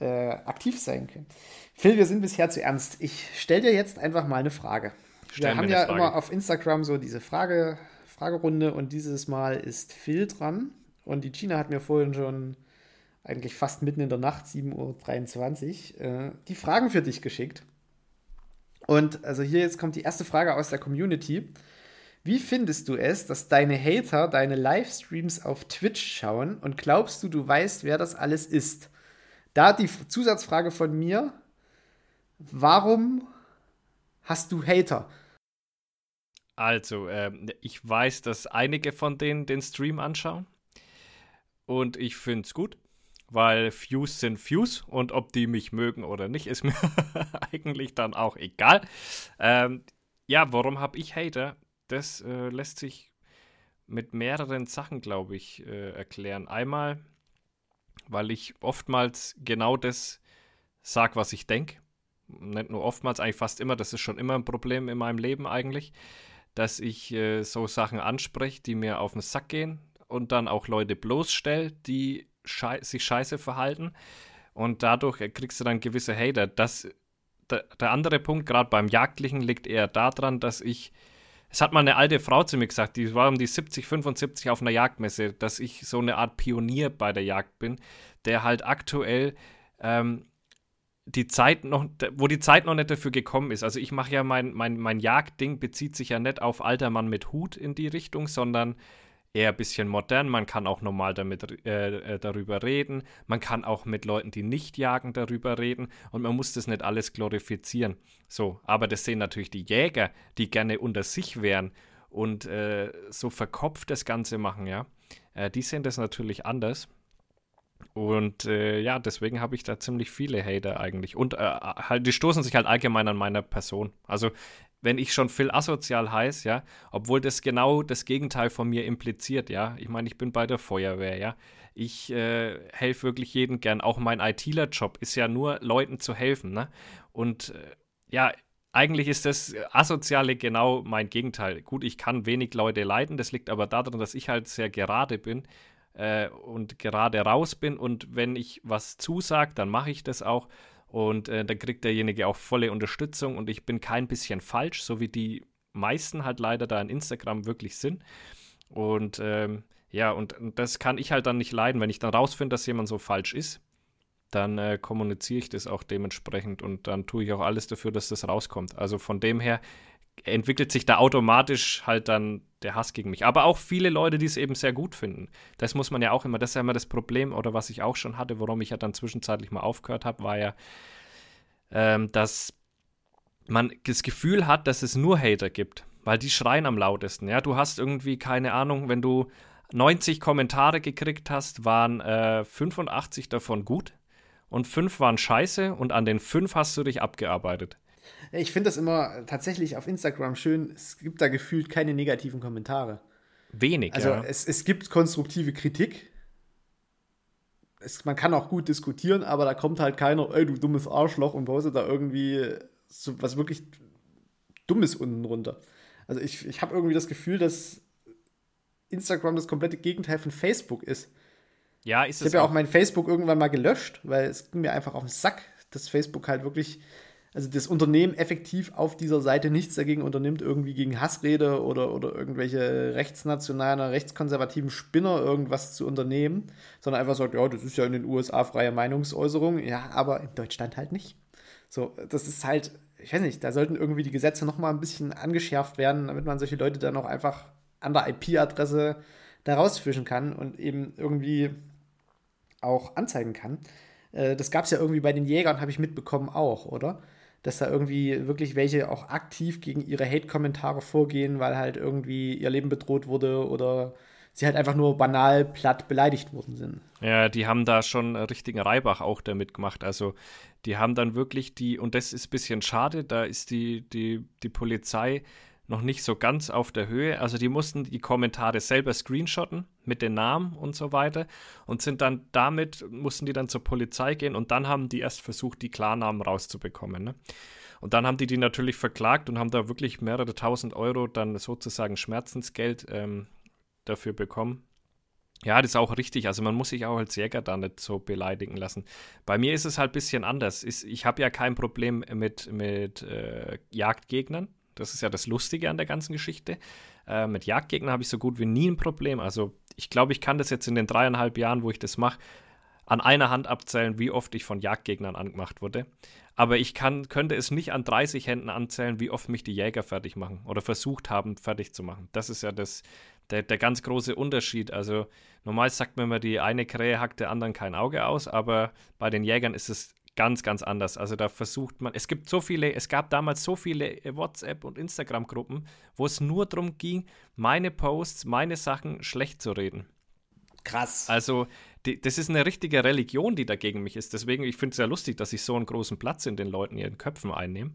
äh, aktiv sein können. Phil, wir sind bisher zu ernst. Ich stelle dir jetzt einfach mal eine Frage. Stell wir haben ja Frage. immer auf Instagram so diese Frage, Fragerunde und dieses Mal ist Phil dran. Und die Gina hat mir vorhin schon eigentlich fast mitten in der Nacht, 7.23 Uhr, äh, die Fragen für dich geschickt. Und also hier jetzt kommt die erste Frage aus der Community. Wie findest du es, dass deine Hater deine Livestreams auf Twitch schauen und glaubst du, du weißt, wer das alles ist? Da die Zusatzfrage von mir, warum hast du Hater? Also, äh, ich weiß, dass einige von denen den Stream anschauen und ich finde es gut, weil Views sind Views und ob die mich mögen oder nicht, ist <laughs> mir eigentlich dann auch egal. Ähm, ja, warum habe ich Hater? Das äh, lässt sich mit mehreren Sachen, glaube ich, äh, erklären. Einmal, weil ich oftmals genau das sage, was ich denke. Nicht nur oftmals, eigentlich fast immer. Das ist schon immer ein Problem in meinem Leben eigentlich, dass ich äh, so Sachen anspreche, die mir auf den Sack gehen und dann auch Leute bloßstelle, die schei sich scheiße verhalten. Und dadurch kriegst du dann gewisse Hater. Das, der, der andere Punkt, gerade beim Jagdlichen, liegt eher daran, dass ich es hat mal eine alte Frau zu mir gesagt, die war um die 70, 75 auf einer Jagdmesse, dass ich so eine Art Pionier bei der Jagd bin, der halt aktuell ähm, die Zeit noch, wo die Zeit noch nicht dafür gekommen ist. Also ich mache ja mein, mein, mein Jagdding bezieht sich ja nicht auf alter Mann mit Hut in die Richtung, sondern eher ein bisschen modern. Man kann auch normal damit äh, äh, darüber reden. Man kann auch mit Leuten, die nicht jagen, darüber reden. Und man muss das nicht alles glorifizieren. So, aber das sehen natürlich die Jäger, die gerne unter sich wären und äh, so verkopft das Ganze machen, ja. Äh, die sehen das natürlich anders. Und äh, ja, deswegen habe ich da ziemlich viele Hater eigentlich. Und äh, halt, die stoßen sich halt allgemein an meiner Person. Also wenn ich schon Phil asozial heiße, ja, obwohl das genau das Gegenteil von mir impliziert, ja. Ich meine, ich bin bei der Feuerwehr, ja. Ich äh, helfe wirklich jedem gern. Auch mein ITler-Job ist ja nur, Leuten zu helfen, ne? Und äh, ja, eigentlich ist das Asoziale genau mein Gegenteil. Gut, ich kann wenig Leute leiden, das liegt aber daran, dass ich halt sehr gerade bin äh, und gerade raus bin und wenn ich was zusage, dann mache ich das auch und äh, da kriegt derjenige auch volle Unterstützung und ich bin kein bisschen falsch, so wie die meisten halt leider da in Instagram wirklich sind. Und ähm, ja, und, und, das kann ich halt dann nicht leiden. Wenn ich dann rausfinde, dass jemand so falsch ist, dann äh, kommuniziere ich das auch dementsprechend und dann tue ich auch alles dafür, dass das rauskommt. Also von dem her entwickelt sich da automatisch halt dann der Hass gegen mich. Aber auch viele Leute, die es eben sehr gut finden. Das muss man ja auch immer, das ist ja immer das Problem, oder was ich auch schon hatte, warum ich ja dann zwischenzeitlich mal aufgehört habe, war ja, ähm, dass man das Gefühl hat, dass es nur Hater gibt, weil die schreien am lautesten. Ja, du hast irgendwie keine Ahnung, wenn du 90 Kommentare gekriegt hast, waren äh, 85 davon gut und 5 waren scheiße und an den 5 hast du dich abgearbeitet. Ich finde das immer tatsächlich auf Instagram schön. Es gibt da gefühlt keine negativen Kommentare. Wenig, Also ja. es, es gibt konstruktive Kritik. Es, man kann auch gut diskutieren, aber da kommt halt keiner, ey, du dummes Arschloch und postet da irgendwie so was wirklich Dummes unten runter. Also ich, ich habe irgendwie das Gefühl, dass Instagram das komplette Gegenteil von Facebook ist. Ja, ist Ich es habe ja auch. auch mein Facebook irgendwann mal gelöscht, weil es ging mir einfach auf den Sack, dass Facebook halt wirklich, also das Unternehmen effektiv auf dieser Seite nichts dagegen unternimmt, irgendwie gegen Hassrede oder, oder irgendwelche rechtsnationalen, rechtskonservativen Spinner irgendwas zu unternehmen, sondern einfach sagt, ja, das ist ja in den USA freie Meinungsäußerung, ja, aber in Deutschland halt nicht. So, das ist halt, ich weiß nicht, da sollten irgendwie die Gesetze noch mal ein bisschen angeschärft werden, damit man solche Leute dann auch einfach an der IP-Adresse da rausfischen kann und eben irgendwie auch anzeigen kann. Äh, das gab es ja irgendwie bei den Jägern, habe ich mitbekommen, auch, oder? Dass da irgendwie wirklich welche auch aktiv gegen ihre Hate-Kommentare vorgehen, weil halt irgendwie ihr Leben bedroht wurde oder sie halt einfach nur banal platt beleidigt worden sind. Ja, die haben da schon einen richtigen Reibach auch damit gemacht. Also die haben dann wirklich die, und das ist ein bisschen schade, da ist die, die, die Polizei noch nicht so ganz auf der Höhe. Also die mussten die Kommentare selber screenshotten mit den Namen und so weiter und sind dann damit, mussten die dann zur Polizei gehen und dann haben die erst versucht, die Klarnamen rauszubekommen. Ne? Und dann haben die die natürlich verklagt und haben da wirklich mehrere tausend Euro dann sozusagen Schmerzensgeld ähm, dafür bekommen. Ja, das ist auch richtig. Also man muss sich auch als Jäger da nicht so beleidigen lassen. Bei mir ist es halt ein bisschen anders. Ich habe ja kein Problem mit, mit äh, Jagdgegnern. Das ist ja das Lustige an der ganzen Geschichte. Äh, mit Jagdgegnern habe ich so gut wie nie ein Problem. Also ich glaube, ich kann das jetzt in den dreieinhalb Jahren, wo ich das mache, an einer Hand abzählen, wie oft ich von Jagdgegnern angemacht wurde. Aber ich kann, könnte es nicht an 30 Händen anzählen, wie oft mich die Jäger fertig machen oder versucht haben, fertig zu machen. Das ist ja das, der, der ganz große Unterschied. Also normal sagt man immer, die eine Krähe hackt der anderen kein Auge aus, aber bei den Jägern ist es ganz, ganz anders. Also da versucht man, es gibt so viele, es gab damals so viele WhatsApp- und Instagram-Gruppen, wo es nur darum ging, meine Posts, meine Sachen schlecht zu reden. Krass. Also, die, das ist eine richtige Religion, die dagegen mich ist. Deswegen, ich finde es ja lustig, dass ich so einen großen Platz in den Leuten ihren Köpfen einnehme.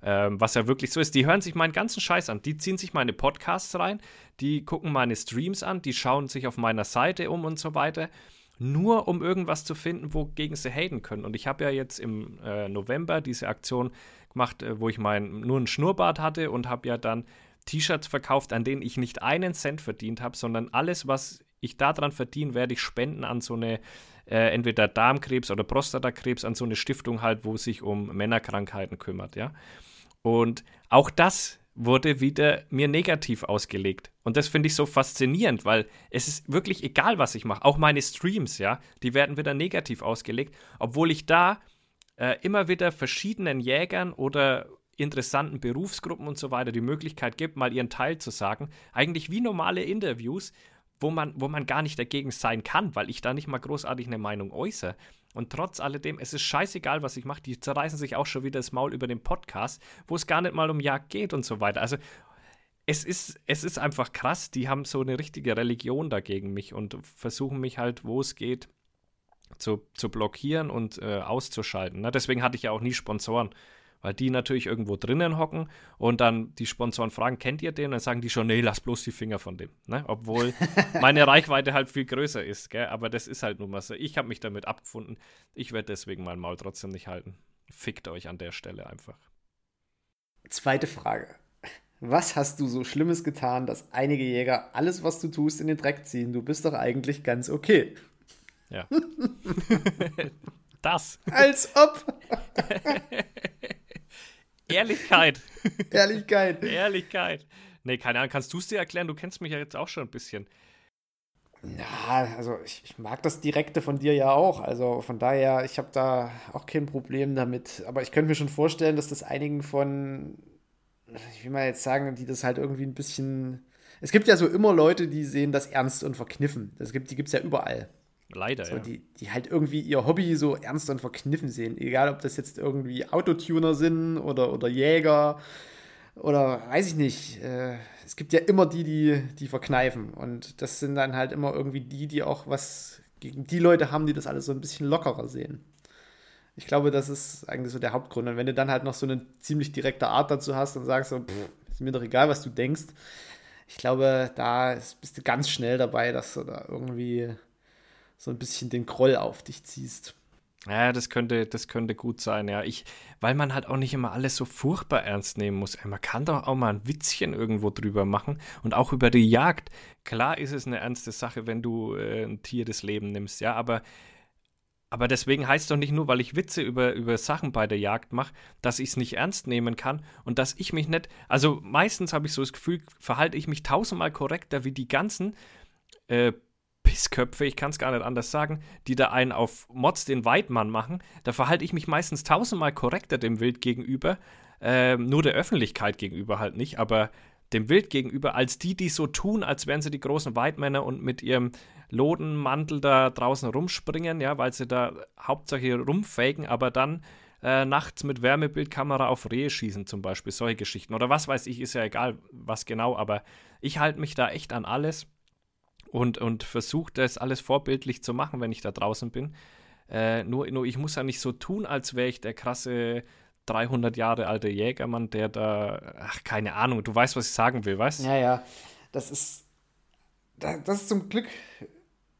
Ähm, was ja wirklich so ist. Die hören sich meinen ganzen Scheiß an. Die ziehen sich meine Podcasts rein, die gucken meine Streams an, die schauen sich auf meiner Seite um und so weiter. Nur um irgendwas zu finden, wogegen sie haten können. Und ich habe ja jetzt im äh, November diese Aktion gemacht, äh, wo ich mein, nur einen Schnurrbart hatte und habe ja dann T-Shirts verkauft, an denen ich nicht einen Cent verdient habe, sondern alles, was ich daran verdiene, werde ich spenden an so eine, äh, entweder Darmkrebs oder Prostatakrebs, an so eine Stiftung halt, wo sich um Männerkrankheiten kümmert, ja. Und auch das wurde wieder mir negativ ausgelegt. Und das finde ich so faszinierend, weil es ist wirklich egal, was ich mache. Auch meine Streams, ja, die werden wieder negativ ausgelegt, obwohl ich da äh, immer wieder verschiedenen Jägern oder interessanten Berufsgruppen und so weiter die Möglichkeit gibt, mal ihren Teil zu sagen. Eigentlich wie normale Interviews, wo man, wo man gar nicht dagegen sein kann, weil ich da nicht mal großartig eine Meinung äußere. Und trotz alledem, es ist scheißegal, was ich mache. Die zerreißen sich auch schon wieder das Maul über den Podcast, wo es gar nicht mal um Jagd geht und so weiter. Also es ist, es ist einfach krass. Die haben so eine richtige Religion dagegen mich und versuchen mich halt, wo es geht, zu, zu blockieren und äh, auszuschalten. Ne? Deswegen hatte ich ja auch nie Sponsoren weil die natürlich irgendwo drinnen hocken und dann die Sponsoren fragen, kennt ihr den? Und dann sagen die schon, nee, lass bloß die Finger von dem. Ne? Obwohl <laughs> meine Reichweite halt viel größer ist, gell? aber das ist halt nun mal so. Ich habe mich damit abgefunden. Ich werde deswegen mein Maul trotzdem nicht halten. Fickt euch an der Stelle einfach. Zweite Frage. Was hast du so Schlimmes getan, dass einige Jäger alles, was du tust, in den Dreck ziehen? Du bist doch eigentlich ganz okay. Ja. <laughs> <laughs> das. Als ob. Ehrlichkeit. <laughs> Ehrlichkeit. Ehrlichkeit. Nee, keine Ahnung, kannst du es dir erklären? Du kennst mich ja jetzt auch schon ein bisschen. Ja, also ich, ich, mag das Direkte von dir ja auch. Also von daher, ich habe da auch kein Problem damit. Aber ich könnte mir schon vorstellen, dass das einigen von ich will mal jetzt sagen, die das halt irgendwie ein bisschen. Es gibt ja so immer Leute, die sehen das ernst und verkniffen. Das gibt, die gibt es ja überall. Leider, so, ja. Die, die halt irgendwie ihr Hobby so ernst und verkniffen sehen. Egal, ob das jetzt irgendwie Autotuner sind oder, oder Jäger oder weiß ich nicht. Äh, es gibt ja immer die, die, die verkneifen. Und das sind dann halt immer irgendwie die, die auch was gegen die Leute haben, die das alles so ein bisschen lockerer sehen. Ich glaube, das ist eigentlich so der Hauptgrund. Und wenn du dann halt noch so eine ziemlich direkte Art dazu hast und sagst so, pff, ist mir doch egal, was du denkst. Ich glaube, da bist du ganz schnell dabei, dass du da irgendwie so ein bisschen den Groll auf dich ziehst. Ja, das könnte, das könnte gut sein, ja. Ich, weil man halt auch nicht immer alles so furchtbar ernst nehmen muss. Man kann doch auch mal ein Witzchen irgendwo drüber machen und auch über die Jagd. Klar ist es eine ernste Sache, wenn du äh, ein Tier des Lebens nimmst, ja, aber aber deswegen heißt doch nicht nur, weil ich Witze über, über Sachen bei der Jagd mache, dass ich es nicht ernst nehmen kann und dass ich mich nicht. Also meistens habe ich so das Gefühl, verhalte ich mich tausendmal korrekter wie die ganzen äh, Pissköpfe, ich kann es gar nicht anders sagen, die da einen auf Mods den Weidmann machen. Da verhalte ich mich meistens tausendmal korrekter dem Wild gegenüber. Äh, nur der Öffentlichkeit gegenüber halt nicht, aber dem Wild gegenüber, als die, die so tun, als wären sie die großen Weidmänner und mit ihrem Lodenmantel da draußen rumspringen, ja, weil sie da hauptsächlich rumfaken, aber dann äh, nachts mit Wärmebildkamera auf Rehe schießen, zum Beispiel, solche Geschichten. Oder was weiß ich, ist ja egal, was genau, aber ich halte mich da echt an alles und, und versuche das alles vorbildlich zu machen, wenn ich da draußen bin. Äh, nur, nur ich muss ja nicht so tun, als wäre ich der krasse 300 Jahre alte Jägermann, der da, ach, keine Ahnung, du weißt, was ich sagen will, weißt? Ja, ja, das ist, das ist zum Glück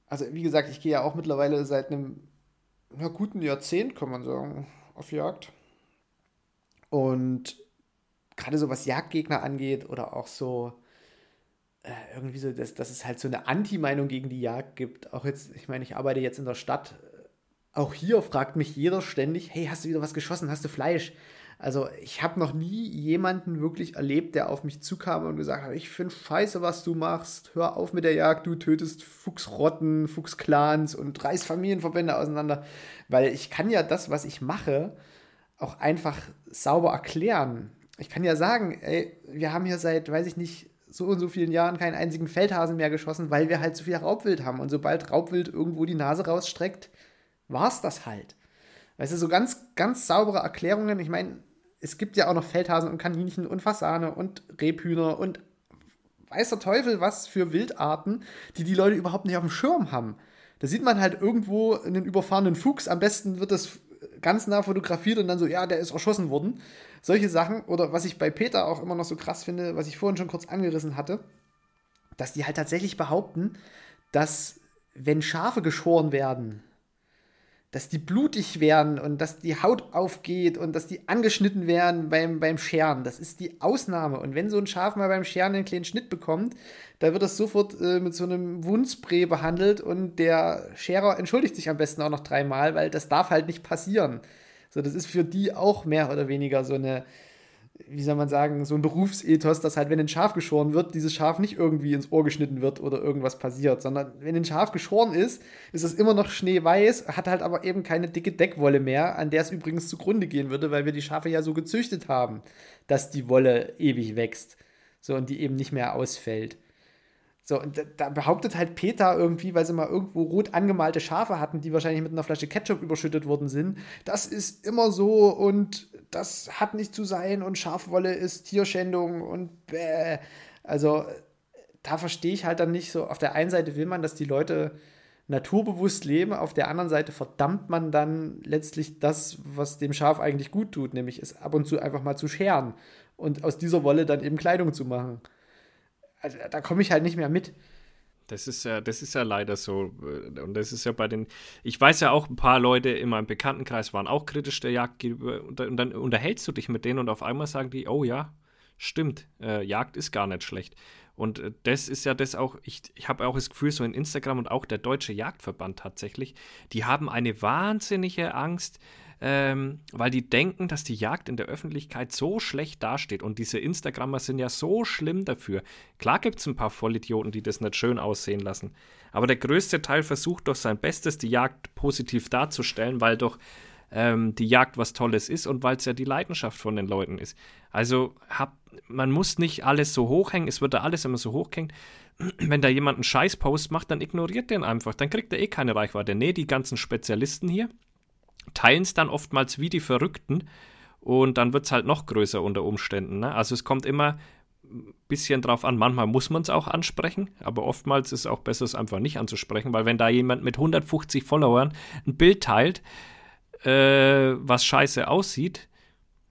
also wie gesagt, ich gehe ja auch mittlerweile seit einem na, guten Jahrzehnt, kann man sagen, auf Jagd. Und gerade so was Jagdgegner angeht oder auch so irgendwie so, dass, dass es halt so eine Anti-Meinung gegen die Jagd gibt. Auch jetzt, ich meine, ich arbeite jetzt in der Stadt. Auch hier fragt mich jeder ständig, hey, hast du wieder was geschossen? Hast du Fleisch? Also ich habe noch nie jemanden wirklich erlebt, der auf mich zukam und gesagt hat, ich finde scheiße, was du machst, hör auf mit der Jagd, du tötest Fuchsrotten, Fuchsclans und reißt Familienverbände auseinander. Weil ich kann ja das, was ich mache, auch einfach sauber erklären. Ich kann ja sagen, ey, wir haben hier seit, weiß ich nicht, so und so vielen Jahren keinen einzigen Feldhasen mehr geschossen, weil wir halt so viel Raubwild haben. Und sobald Raubwild irgendwo die Nase rausstreckt, war es das halt. Weißt du, so ganz, ganz saubere Erklärungen. Ich meine, es gibt ja auch noch Feldhasen und Kaninchen und Fasane und Rebhühner und weiß der Teufel was für Wildarten, die die Leute überhaupt nicht auf dem Schirm haben. Da sieht man halt irgendwo einen überfahrenen Fuchs, am besten wird das ganz nah fotografiert und dann so, ja, der ist erschossen worden. Solche Sachen. Oder was ich bei Peter auch immer noch so krass finde, was ich vorhin schon kurz angerissen hatte, dass die halt tatsächlich behaupten, dass wenn Schafe geschoren werden, dass die blutig werden und dass die Haut aufgeht und dass die angeschnitten werden beim, beim Scheren. Das ist die Ausnahme. Und wenn so ein Schaf mal beim Scheren einen kleinen Schnitt bekommt, da wird das sofort äh, mit so einem Wundspray behandelt und der Scherer entschuldigt sich am besten auch noch dreimal, weil das darf halt nicht passieren. So, das ist für die auch mehr oder weniger so eine, wie soll man sagen, so ein Berufsethos, dass halt, wenn ein Schaf geschoren wird, dieses Schaf nicht irgendwie ins Ohr geschnitten wird oder irgendwas passiert, sondern wenn ein Schaf geschoren ist, ist es immer noch schneeweiß, hat halt aber eben keine dicke Deckwolle mehr, an der es übrigens zugrunde gehen würde, weil wir die Schafe ja so gezüchtet haben, dass die Wolle ewig wächst. So, und die eben nicht mehr ausfällt. So, und da, da, behauptet halt Peter irgendwie, weil sie mal irgendwo rot angemalte Schafe hatten, die wahrscheinlich mit einer Flasche Ketchup überschüttet worden sind. Das ist immer so und das hat nicht zu sein und Schafwolle ist Tierschändung und bäh. Also, da verstehe ich halt dann nicht so. Auf der einen Seite will man, dass die Leute naturbewusst leben, auf der anderen Seite verdammt man dann letztlich das, was dem Schaf eigentlich gut tut, nämlich es ab und zu einfach mal zu scheren und aus dieser Wolle dann eben Kleidung zu machen also, da komme ich halt nicht mehr mit. Das ist ja, das ist ja leider so. Und das ist ja bei den. Ich weiß ja auch, ein paar Leute in meinem Bekanntenkreis waren auch kritisch der Jagd. Und, und dann unterhältst du dich mit denen und auf einmal sagen die, oh ja, stimmt, äh, Jagd ist gar nicht schlecht. Und äh, das ist ja das auch, ich, ich habe auch das Gefühl, so in Instagram und auch der Deutsche Jagdverband tatsächlich, die haben eine wahnsinnige Angst, ähm, weil die denken, dass die Jagd in der Öffentlichkeit so schlecht dasteht. Und diese Instagrammer sind ja so schlimm dafür. Klar gibt es ein paar Vollidioten, die das nicht schön aussehen lassen. Aber der größte Teil versucht doch sein Bestes, die Jagd positiv darzustellen, weil doch ähm, die Jagd was Tolles ist und weil es ja die Leidenschaft von den Leuten ist. Also habt man muss nicht alles so hochhängen, es wird da alles immer so hochgehängt. <clears throat> Wenn da jemand einen Scheißpost macht, dann ignoriert den einfach, dann kriegt er eh keine Reichweite. Nee, die ganzen Spezialisten hier teilen es dann oftmals wie die Verrückten und dann wird es halt noch größer unter Umständen. Ne? Also es kommt immer ein bisschen drauf an. Manchmal muss man es auch ansprechen, aber oftmals ist es auch besser, es einfach nicht anzusprechen, weil wenn da jemand mit 150 Followern ein Bild teilt, äh, was scheiße aussieht,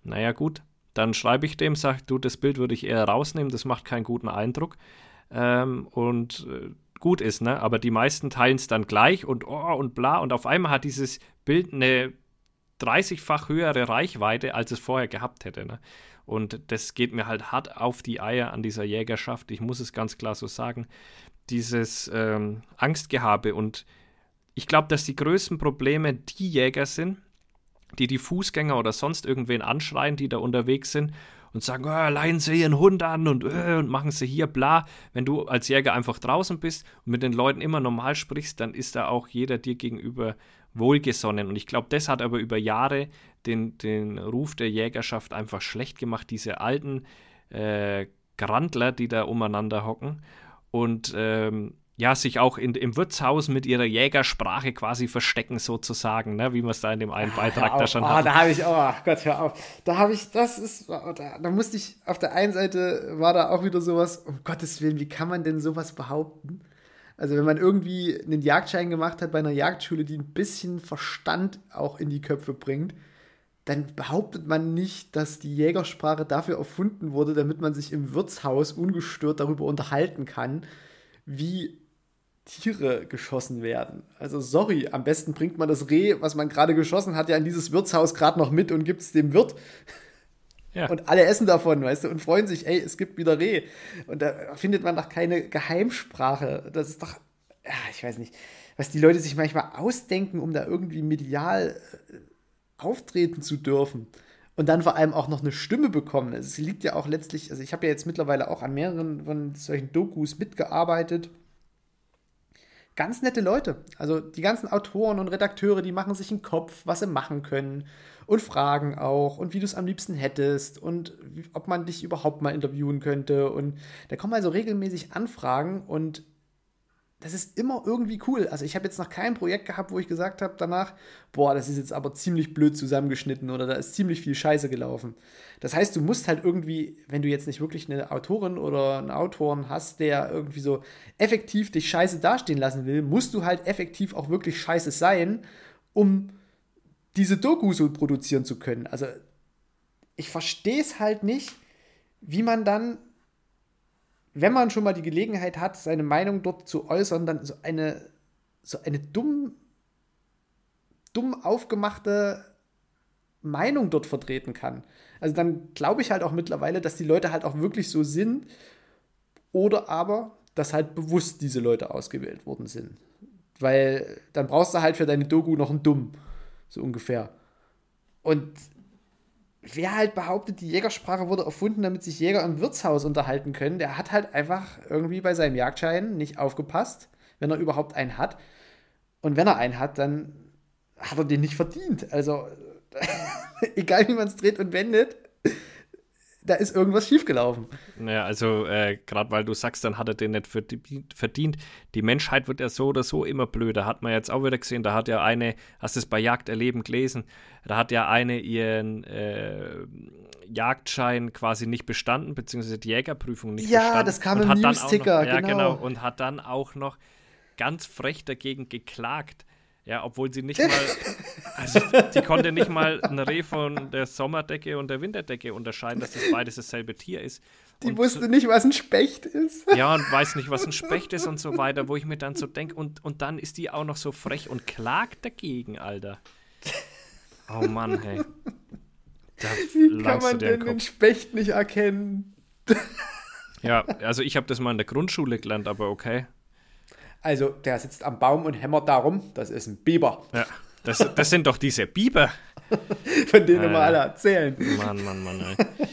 naja gut, dann schreibe ich dem, sage, du, das Bild würde ich eher rausnehmen, das macht keinen guten Eindruck. Ähm, und äh, gut ist, ne? Aber die meisten teilen es dann gleich und oh und bla und auf einmal hat dieses Bild eine 30-fach höhere Reichweite, als es vorher gehabt hätte. Ne? Und das geht mir halt hart auf die Eier an dieser Jägerschaft. Ich muss es ganz klar so sagen. Dieses ähm, Angstgehabe und ich glaube, dass die größten Probleme die Jäger sind, die die Fußgänger oder sonst irgendwen anschreien, die da unterwegs sind und sagen, oh, leihen Sie Ihren Hund an und, äh, und machen Sie hier bla. Wenn du als Jäger einfach draußen bist und mit den Leuten immer normal sprichst, dann ist da auch jeder dir gegenüber wohlgesonnen. Und ich glaube, das hat aber über Jahre den, den Ruf der Jägerschaft einfach schlecht gemacht, diese alten äh, Grandler, die da umeinander hocken. Und ähm, ja, sich auch in, im Wirtshaus mit ihrer Jägersprache quasi verstecken, sozusagen, ne? wie man es da in dem einen Beitrag da schon oh, hat. Da habe ich, oh Gott, hör auf. Da habe ich, das ist, da, da, musste ich, auf der einen Seite war da auch wieder sowas, um Gottes Willen, wie kann man denn sowas behaupten? Also wenn man irgendwie einen Jagdschein gemacht hat bei einer Jagdschule, die ein bisschen Verstand auch in die Köpfe bringt, dann behauptet man nicht, dass die Jägersprache dafür erfunden wurde, damit man sich im Wirtshaus ungestört darüber unterhalten kann, wie Tiere geschossen werden. Also sorry, am besten bringt man das Reh, was man gerade geschossen hat, ja in dieses Wirtshaus gerade noch mit und gibt es dem Wirt. Ja. Und alle essen davon, weißt du, und freuen sich, ey, es gibt wieder Reh. Und da findet man doch keine Geheimsprache. Das ist doch, ja, ich weiß nicht, was die Leute sich manchmal ausdenken, um da irgendwie medial äh, auftreten zu dürfen. Und dann vor allem auch noch eine Stimme bekommen. Es liegt ja auch letztlich, also ich habe ja jetzt mittlerweile auch an mehreren von solchen Dokus mitgearbeitet ganz nette Leute. Also die ganzen Autoren und Redakteure, die machen sich einen Kopf, was sie machen können und fragen auch und wie du es am liebsten hättest und ob man dich überhaupt mal interviewen könnte. Und da kommen also regelmäßig Anfragen und das ist immer irgendwie cool. Also ich habe jetzt noch kein Projekt gehabt, wo ich gesagt habe danach, boah, das ist jetzt aber ziemlich blöd zusammengeschnitten oder da ist ziemlich viel Scheiße gelaufen. Das heißt, du musst halt irgendwie, wenn du jetzt nicht wirklich eine Autorin oder einen Autoren hast, der irgendwie so effektiv dich scheiße dastehen lassen will, musst du halt effektiv auch wirklich scheiße sein, um diese Doku so produzieren zu können. Also ich verstehe es halt nicht, wie man dann wenn man schon mal die Gelegenheit hat, seine Meinung dort zu äußern, dann so eine, so eine dumm, dumm aufgemachte Meinung dort vertreten kann. Also dann glaube ich halt auch mittlerweile, dass die Leute halt auch wirklich so sind oder aber, dass halt bewusst diese Leute ausgewählt worden sind. Weil dann brauchst du halt für deine Doku noch einen Dumm, so ungefähr. Und wer halt behauptet, die Jägersprache wurde erfunden, damit sich Jäger im Wirtshaus unterhalten können, der hat halt einfach irgendwie bei seinem Jagdschein nicht aufgepasst, wenn er überhaupt einen hat. Und wenn er einen hat, dann hat er den nicht verdient. Also, <laughs> egal wie man es dreht und wendet, da ist irgendwas schiefgelaufen. Naja, also äh, gerade weil du sagst, dann hat er den nicht verdient. Die Menschheit wird ja so oder so immer blöder. Hat man jetzt auch wieder gesehen. Da hat ja eine, hast du es bei Jagd erleben gelesen, da hat ja eine ihren äh, Jagdschein quasi nicht bestanden, beziehungsweise die Jägerprüfung nicht ja, bestanden. Ja, das kam im Newsticker, Ja, genau. genau. Und hat dann auch noch ganz frech dagegen geklagt ja, obwohl sie nicht <laughs> mal, also sie konnte nicht mal ein Reh von der Sommerdecke und der Winterdecke unterscheiden, dass das beides dasselbe Tier ist. Die und, wusste nicht, was ein Specht ist. Ja, und weiß nicht, was ein Specht ist und so weiter, wo ich mir dann so denke, und, und dann ist die auch noch so frech und klagt dagegen, Alter. Oh Mann, hey. Da <laughs> Wie kann man denn den Specht nicht erkennen? Ja, also ich habe das mal in der Grundschule gelernt, aber okay. Also, der sitzt am Baum und hämmert darum. Das ist ein Biber. Ja, das, das sind doch diese Biber. <laughs> Von denen äh, wir alle erzählen. Mann, Mann, Mann, ey.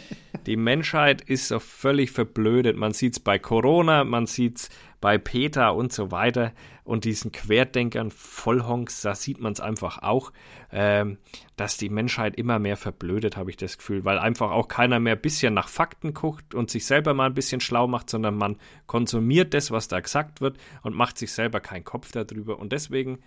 Die Menschheit ist so völlig verblödet. Man sieht es bei Corona, man sieht es bei Peter und so weiter und diesen Querdenkern, Vollhonks, da sieht man es einfach auch, ähm, dass die Menschheit immer mehr verblödet, habe ich das Gefühl, weil einfach auch keiner mehr ein bisschen nach Fakten guckt und sich selber mal ein bisschen schlau macht, sondern man konsumiert das, was da gesagt wird und macht sich selber keinen Kopf darüber. Und deswegen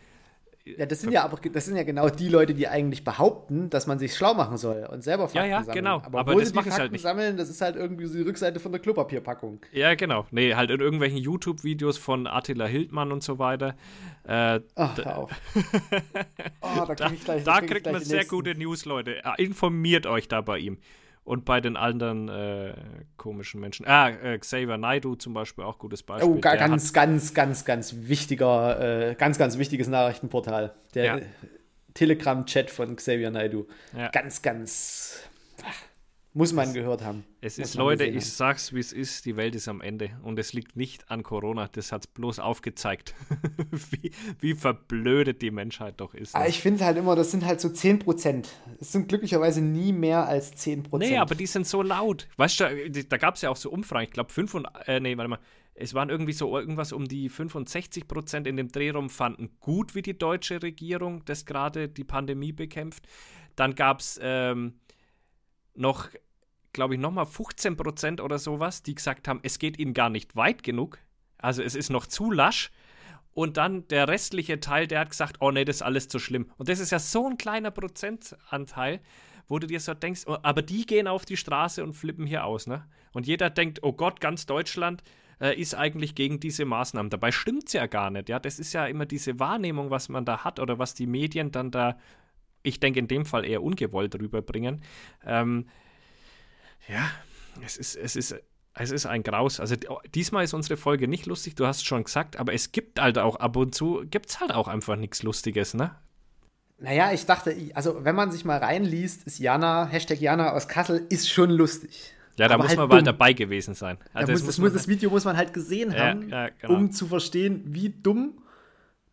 ja, das sind ja aber das sind ja genau die Leute, die eigentlich behaupten, dass man sich schlau machen soll und selber Fakten ja, ja, sammeln. genau. Aber, aber das sie die halt Fakten halt sammeln, das ist halt irgendwie so die Rückseite von der Klopapierpackung. Ja, genau. Nee, halt in irgendwelchen YouTube-Videos von Attila Hildmann und so weiter. Äh, Ach, hör auf. <laughs> oh, da, krieg ich gleich, da, da kriegt man sehr gute News, Leute. Informiert euch da bei ihm und bei den anderen äh, komischen Menschen. Ah, äh, Xavier Naidu zum Beispiel, auch gutes Beispiel. Oh, ganz, ganz, ganz, ganz wichtiger, äh, ganz, ganz wichtiges Nachrichtenportal. Der ja. Telegram-Chat von Xavier Naidu. Ja. Ganz, ganz muss man es, gehört haben. Es ist, Leute, ich sag's wie es ist, die Welt ist am Ende. Und es liegt nicht an Corona, das hat's bloß aufgezeigt, <laughs> wie, wie verblödet die Menschheit doch ist. Ne? Ich finde halt immer, das sind halt so 10 Prozent. Es sind glücklicherweise nie mehr als 10 Prozent. Nee, aber die sind so laut. Weißt du, da gab es ja auch so Umfragen, ich glaube 5 und, äh, nee, warte mal, es waren irgendwie so irgendwas um die 65 Prozent in dem Drehraum fanden gut, wie die deutsche Regierung das gerade die Pandemie bekämpft. Dann gab es ähm, noch glaube ich, nochmal 15 Prozent oder sowas, die gesagt haben, es geht ihnen gar nicht weit genug. Also es ist noch zu lasch. Und dann der restliche Teil, der hat gesagt, oh nee, das ist alles zu schlimm. Und das ist ja so ein kleiner Prozentanteil, wo du dir so denkst, oh, aber die gehen auf die Straße und flippen hier aus, ne? Und jeder denkt, oh Gott, ganz Deutschland äh, ist eigentlich gegen diese Maßnahmen. Dabei stimmt es ja gar nicht, ja? Das ist ja immer diese Wahrnehmung, was man da hat oder was die Medien dann da, ich denke in dem Fall eher ungewollt rüberbringen. Ähm, ja, es ist, es ist, es ist ein Graus. Also diesmal ist unsere Folge nicht lustig, du hast es schon gesagt, aber es gibt halt auch ab und zu, gibt es halt auch einfach nichts Lustiges, ne? Naja, ich dachte, also wenn man sich mal reinliest, ist Jana, Hashtag Jana aus Kassel, ist schon lustig. Ja, da aber muss halt man mal dabei gewesen sein. Also da das, das, muss, das, Video muss man halt gesehen haben, ja, ja, genau. um zu verstehen, wie dumm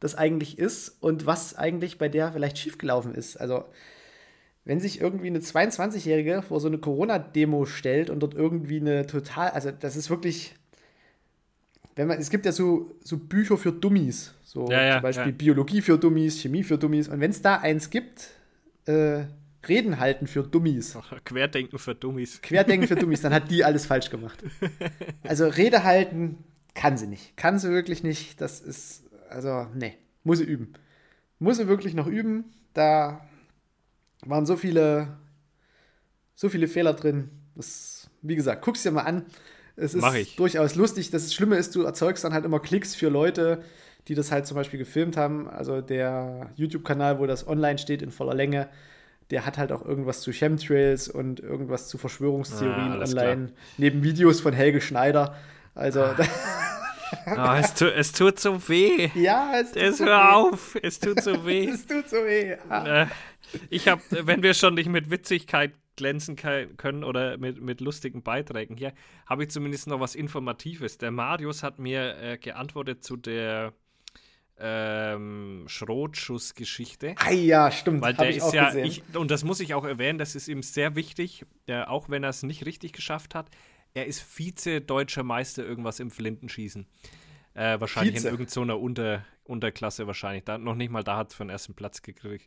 das eigentlich ist und was eigentlich bei der vielleicht schiefgelaufen ist. Also wenn sich irgendwie eine 22-Jährige vor so eine Corona-Demo stellt und dort irgendwie eine total, also das ist wirklich, wenn man, es gibt ja so, so Bücher für Dummies, so ja, ja, zum Beispiel ja. Biologie für Dummies, Chemie für Dummies und wenn es da eins gibt, äh, Reden halten für Dummies. Querdenken für Dummies. Querdenken für Dummies, dann hat die alles falsch gemacht. <laughs> Also Rede halten kann sie nicht. Kann sie wirklich nicht. Das ist, also, nee, muss sie üben. Muss sie wirklich noch üben. Da waren so viele, so viele Fehler drin. Das, wie gesagt, guck's dir mal an. Es ist durchaus lustig. Das Schlimme ist, du erzeugst dann halt immer Klicks für Leute, die das halt zum Beispiel gefilmt haben. Also der YouTube-Kanal, wo das online steht in voller Länge, der hat halt auch irgendwas zu Chemtrails und irgendwas zu Verschwörungstheorien ah, online, klar. neben Videos von Helge Schneider. Also. Ah. <laughs> Oh, <laughs> es, tu, es, tut so weh. Ja, es tut es, so Hör weh. auf, es tut so weh. <laughs> es tut so weh. Ah. Ich habe, wenn wir schon nicht mit Witzigkeit glänzen können oder mit, mit lustigen Beiträgen hier, habe ich zumindest noch was Informatives. Der Marius hat mir äh, geantwortet zu der ähm, Schrotschussgeschichte. Ah ja, stimmt. Weil der ist ja, ich, und das muss ich auch erwähnen, das ist ihm sehr wichtig, äh, auch wenn er es nicht richtig geschafft hat. Er ist Vize-Deutscher Meister irgendwas im Flintenschießen. Äh, wahrscheinlich Vize. in irgendeiner Unter, Unterklasse wahrscheinlich. Da, noch nicht mal da hat es für den ersten Platz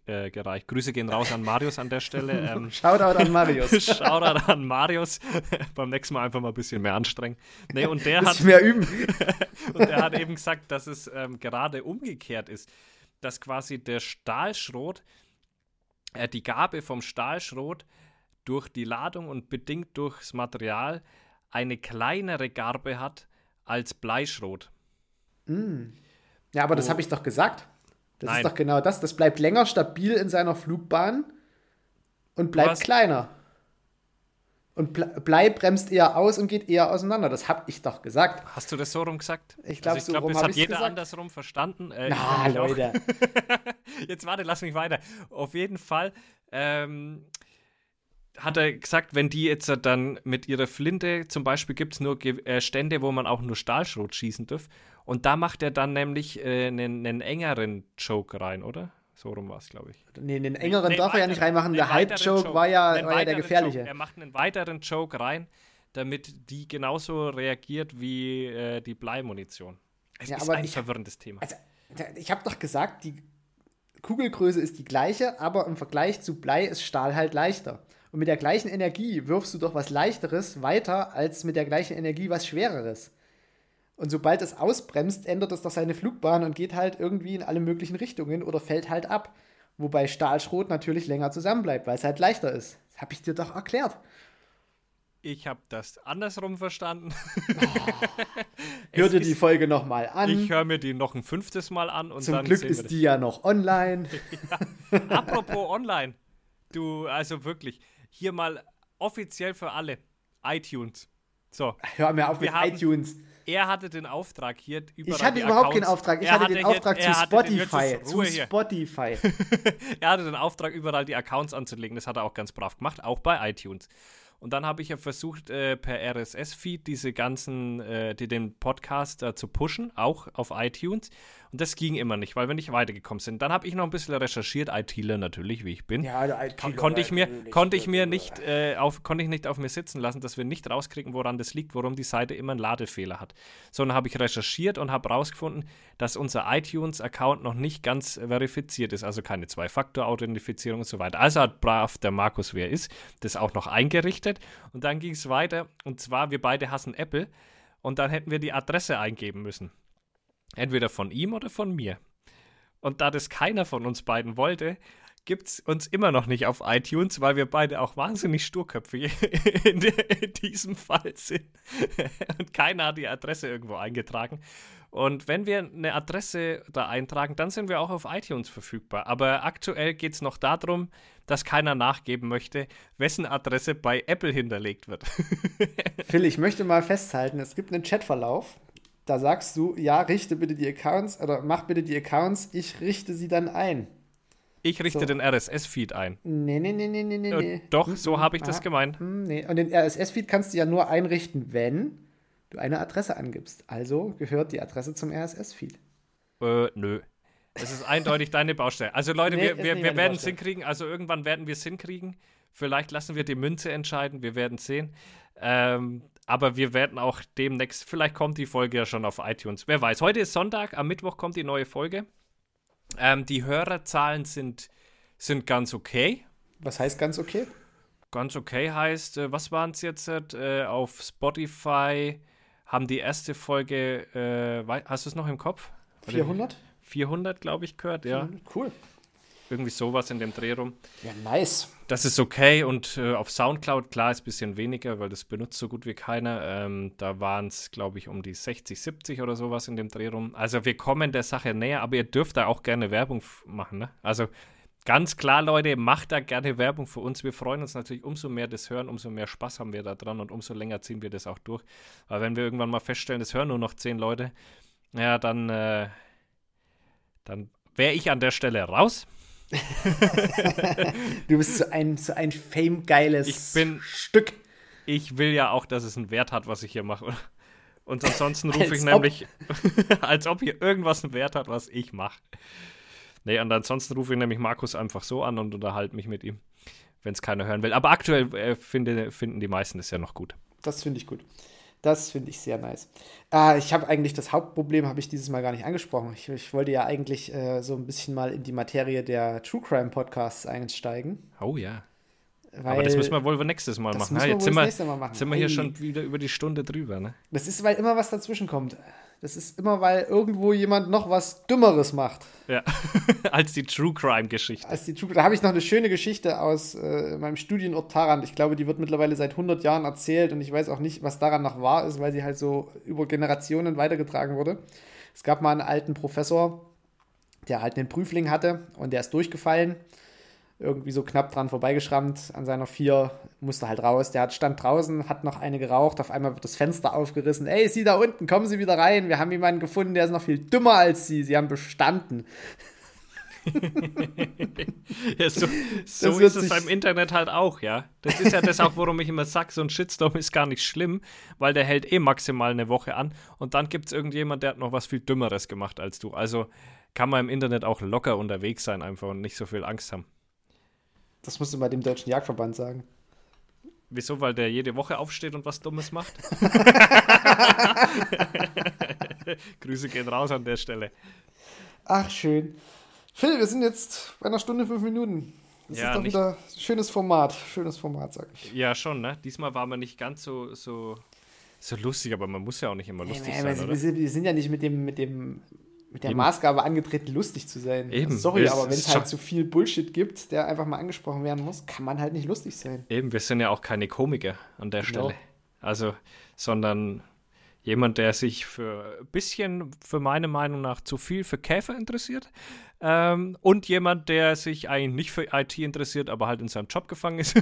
äh, gereicht. Grüße gehen raus an Marius an der Stelle. <laughs> Ähm, Shoutout an Marius. <laughs> Shoutout an Marius. <laughs> Beim nächsten Mal einfach mal ein bisschen mehr anstrengen. Nee, und der hat mehr üben. und der hat eben gesagt, dass es ähm, gerade umgekehrt ist, dass quasi der Stahlschrot, äh, die Gabe vom Stahlschrot durch die Ladung und bedingt durchs Material eine kleinere Garbe hat als Bleischrot. Mm. Ja, aber oh. das habe ich doch gesagt. Das Nein. ist doch genau das. Das bleibt länger stabil in seiner Flugbahn und bleibt kleiner. Und Blei bremst eher aus und geht eher auseinander. Das habe ich doch gesagt. Hast du das so rum gesagt? Ich glaube, also glaub, so das hat jeder gesagt. andersrum verstanden. Äh, Na, Leute. <laughs> Jetzt warte, lass mich weiter. Auf jeden Fall ähm, hat er gesagt, wenn die jetzt dann mit ihrer Flinte, zum Beispiel gibt es nur äh, Stände, wo man auch nur Stahlschrot schießen darf. Und da macht er dann nämlich äh, einen, einen, engeren Choke rein, oder? So rum war es, glaube ich. Nee, den engeren nee, darf er ja nicht reinmachen. Der Hype-Joke war ja, war ja der gefährliche. Joke. Er macht einen weiteren Joke rein, damit die genauso reagiert wie äh, die Bleimunition. Es ja, ist ein ich, verwirrendes Thema. Also, ich habe doch gesagt, die Kugelgröße ist die gleiche, aber im Vergleich zu Blei ist Stahl halt leichter. Und mit der gleichen Energie wirfst du doch was Leichteres weiter als mit der gleichen Energie was Schwereres. Und sobald es ausbremst, ändert es doch seine Flugbahn und geht halt irgendwie in alle möglichen Richtungen oder fällt halt ab. Wobei Stahlschrot natürlich länger zusammenbleibt, weil es halt leichter ist. Das habe ich dir doch erklärt. Ich habe das andersrum verstanden. Oh. <laughs> Hör dir die Folge nochmal an. Ich höre mir die noch ein fünftes Mal an. Und Zum dann Glück ist die ja noch online. <laughs> ja. Apropos online. Du, also wirklich, hier mal offiziell für alle. iTunes. So. Hör mir auf mit haben, iTunes er hatte den Auftrag hier überall. Ich hatte überhaupt keinen Auftrag. Ich hatte, den Auftrag hier, zu Spotify. Zu <laughs> Spotify. er hatte den Auftrag, überall die Accounts anzulegen. Das hat er auch ganz brav gemacht, auch bei iTunes. Und dann habe ich ja versucht, äh, per RSS-Feed diese ganzen, äh, die, den Podcast äh, zu pushen, auch auf iTunes. Und das ging immer nicht, weil wir nicht weitergekommen sind. Dann habe ich noch ein bisschen recherchiert, ITler natürlich, wie ich bin. Ja, ITler konnte ich mir, konnte ich mir nicht, äh, auf, konnte ich nicht auf mir sitzen lassen, dass wir nicht rauskriegen, woran das liegt, warum die Seite immer einen Ladefehler hat. Sondern habe ich recherchiert und habe rausgefunden, dass unser iTunes-Account noch nicht ganz verifiziert ist, also keine Zwei-Faktor-Authentifizierung und so weiter. Also hat brav der Markus, wer ist, das auch noch eingerichtet. Und dann ging es weiter. Und zwar, wir beide hassen Apple. Und dann hätten wir die Adresse eingeben müssen. Entweder von ihm oder von mir. Und da das keiner von uns beiden wollte, gibt es uns immer noch nicht auf iTunes, weil wir beide auch wahnsinnig sturköpfig <laughs> in, in, diesem Fall sind. <laughs> Und keiner hat die Adresse irgendwo eingetragen. Und wenn wir eine Adresse da eintragen, dann sind wir auch auf iTunes verfügbar. Aber aktuell geht es noch darum, dass keiner nachgeben möchte, wessen Adresse bei Apple hinterlegt wird. <laughs> Phil, ich möchte mal festhalten, es gibt einen Chatverlauf, da sagst du, ja, richte bitte die Accounts oder mach bitte die Accounts, ich richte sie dann ein. Ich richte so. den RSS-Feed ein. Nee, nee, nee, nee, nee, nee. Äh, doch, so habe ich das gemeint. Hm, nee. Und den RSS-Feed kannst du ja nur einrichten, wenn du eine Adresse angibst. Also gehört die Adresse zum RSS-Feed. Äh, nö. Das ist eindeutig deine Baustelle. Also Leute, nee, wir, wir, wir werden es hinkriegen. Also irgendwann werden wir es hinkriegen. Vielleicht lassen wir die Münze entscheiden. Wir werden sehen. Ähm, aber wir werden auch demnächst, vielleicht kommt die Folge ja schon auf iTunes. Wer weiß. Heute ist Sonntag, am Mittwoch kommt die neue Folge. Ähm, die Hörerzahlen sind, sind ganz okay. Was heißt ganz okay? Ganz okay heißt, äh, was waren es jetzt? Äh, auf Spotify haben die erste Folge, äh, hast du es noch im Kopf? 400? 400, glaube ich, gehört, ja. Cool. Irgendwie sowas in dem Dreh rum. Ja, nice. Das ist okay und äh, auf Soundcloud, klar, ist ein bisschen weniger, weil das benutzt so gut wie keiner. Ähm, da waren es, glaube ich, um die 60, 70 oder sowas in dem Dreh rum. Also wir kommen der Sache näher, aber ihr dürft da auch gerne Werbung machen. Ne? Also ganz klar, Leute, macht da gerne Werbung für uns. Wir freuen uns natürlich, umso mehr das hören, umso mehr Spaß haben wir da dran und umso länger ziehen wir das auch durch. Weil wenn wir irgendwann mal feststellen, es hören nur noch zehn Leute, ja, dann, äh, dann wäre ich an der Stelle raus. Du bist so ein, so ein fame-geiles Stück. Ich will ja auch, dass es einen Wert hat, was ich hier mache. Und ansonsten rufe ich nämlich, <laughs> als ob hier irgendwas einen Wert hat, was ich mache. Nee, und ansonsten rufe ich nämlich Markus einfach so an und unterhalte mich mit ihm, wenn es keiner hören will. Aber aktuell äh, finde, finden die meisten es ja noch gut. Das finde ich gut. Das finde ich sehr nice. Äh, ich habe eigentlich das Hauptproblem, habe ich dieses Mal gar nicht angesprochen. Ich, ich wollte ja eigentlich äh, so ein bisschen mal in die Materie der True Crime Podcasts einsteigen. Oh ja. Weil Aber das müssen wir wohl nächstes Mal machen. Jetzt sind wir, Mal machen. sind wir hier schon wieder über die Stunde drüber. Ne? Das ist, weil immer was dazwischen kommt. Das ist immer, weil irgendwo jemand noch was Dümmeres macht. Ja, <laughs> als die True Crime-Geschichte. Als die True Da habe ich noch eine schöne Geschichte aus äh, meinem Studienort Tarant. Ich glaube, die wird mittlerweile seit 100 Jahren erzählt und ich weiß auch nicht, was daran noch wahr ist, weil sie halt so über Generationen weitergetragen wurde. Es gab mal einen alten Professor, der halt einen Prüfling hatte und der ist durchgefallen irgendwie so knapp dran vorbeigeschrammt an seiner Vier, musste halt raus. Der hat, stand draußen, hat noch eine geraucht, auf einmal wird das Fenster aufgerissen. Ey, Sie da unten, kommen Sie wieder rein. Wir haben jemanden gefunden, der ist noch viel dümmer als Sie. Sie haben bestanden. <laughs> ja, so, so ist es beim Internet halt auch, ja. Das ist ja das auch, worum ich immer sage, so ein Shitstorm ist gar nicht schlimm, weil der hält eh maximal eine Woche an und dann gibt es irgendjemand, der hat noch was viel Dümmeres gemacht als du. Also kann man im Internet auch locker unterwegs sein einfach und nicht so viel Angst haben. Das musst du mal dem Deutschen Jagdverband sagen. Wieso? Weil der jede Woche aufsteht und was Dummes macht? <laughs> Grüße gehen raus an der Stelle. Ach, schön. Phil, wir sind jetzt bei einer Stunde, fünf Minuten. Das Ja, ist doch nicht- wieder ein schönes Format. Schönes Format, sag ich. Ja, schon, ne? Diesmal war man nicht ganz so, so, so lustig, aber man muss ja auch nicht immer lustig Nee, sein, wir, oder? wir, sind, wir sind ja nicht mit dem, mit dem mit der Eben. Maßgabe angetreten, lustig zu sein. Eben. Sorry, Es aber wenn es halt zu viel Bullshit gibt, der einfach mal angesprochen werden muss, kann man halt nicht lustig sein. Eben, wir sind ja auch keine Komiker an der Genau. Stelle. Also, sondern jemand, der sich für ein bisschen, für meine Meinung nach, zu viel für Käfer interessiert. Ähm, und jemand, der sich eigentlich nicht für IT interessiert, aber halt in seinem Job gefangen ist. <laughs>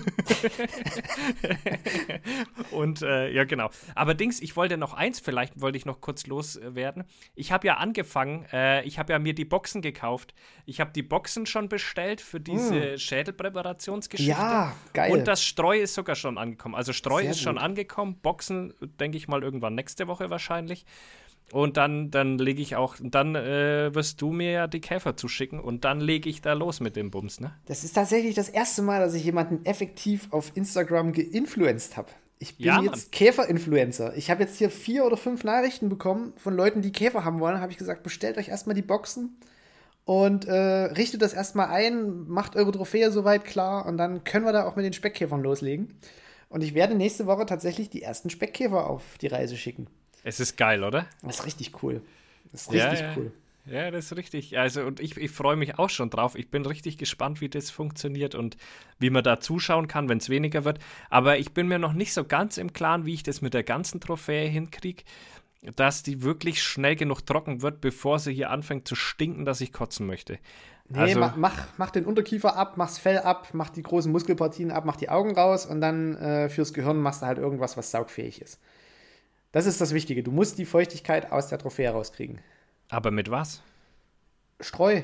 und äh, ja, genau. Aber Dings, ich wollte noch eins, vielleicht wollte ich noch kurz loswerden. Ich habe ja angefangen, äh, ich habe ja mir die Boxen gekauft. Ich habe die Boxen schon bestellt für diese Schädelpräparationsgeschichte. Ja, geil. Und das Streu ist sogar schon angekommen. Also Streu Sehr ist schon gut. angekommen. Boxen, denke ich mal, irgendwann nächste Woche wahrscheinlich. Und dann, dann lege ich auch, dann äh, wirst du mir ja die Käfer zuschicken und dann lege ich da los mit dem Bums, ne? Das ist tatsächlich das erste Mal, dass ich jemanden effektiv auf Instagram geinfluenced habe. Ich bin Ja, jetzt Käfer-Influencer. Ich habe jetzt hier vier oder fünf Nachrichten bekommen von Leuten, die Käfer haben wollen. Habe ich gesagt, bestellt euch erstmal die Boxen und äh, richtet das erstmal ein, macht eure Trophäe soweit klar und dann können wir da auch mit den Speckkäfern loslegen. Und ich werde nächste Woche tatsächlich die ersten Speckkäfer auf die Reise schicken. Es ist geil, oder? Das ist richtig cool. Das ist Ja, richtig ja. cool. Ja, das ist richtig. Also, und ich, ich freue mich auch schon drauf. Ich bin richtig gespannt, wie das funktioniert und wie man da zuschauen kann, wenn es weniger wird. Aber ich bin mir noch nicht so ganz im Klaren, wie ich das mit der ganzen Trophäe hinkriege, dass die wirklich schnell genug trocken wird, bevor sie hier anfängt zu stinken, dass ich kotzen möchte. Nee, Also- mach, mach, mach den Unterkiefer ab, mach's Fell ab, mach die großen Muskelpartien ab, mach die Augen raus und dann äh, fürs Gehirn machst du halt irgendwas, was saugfähig ist. Das ist das Wichtige. Du musst die Feuchtigkeit aus der Trophäe rauskriegen. Aber mit was? Streu.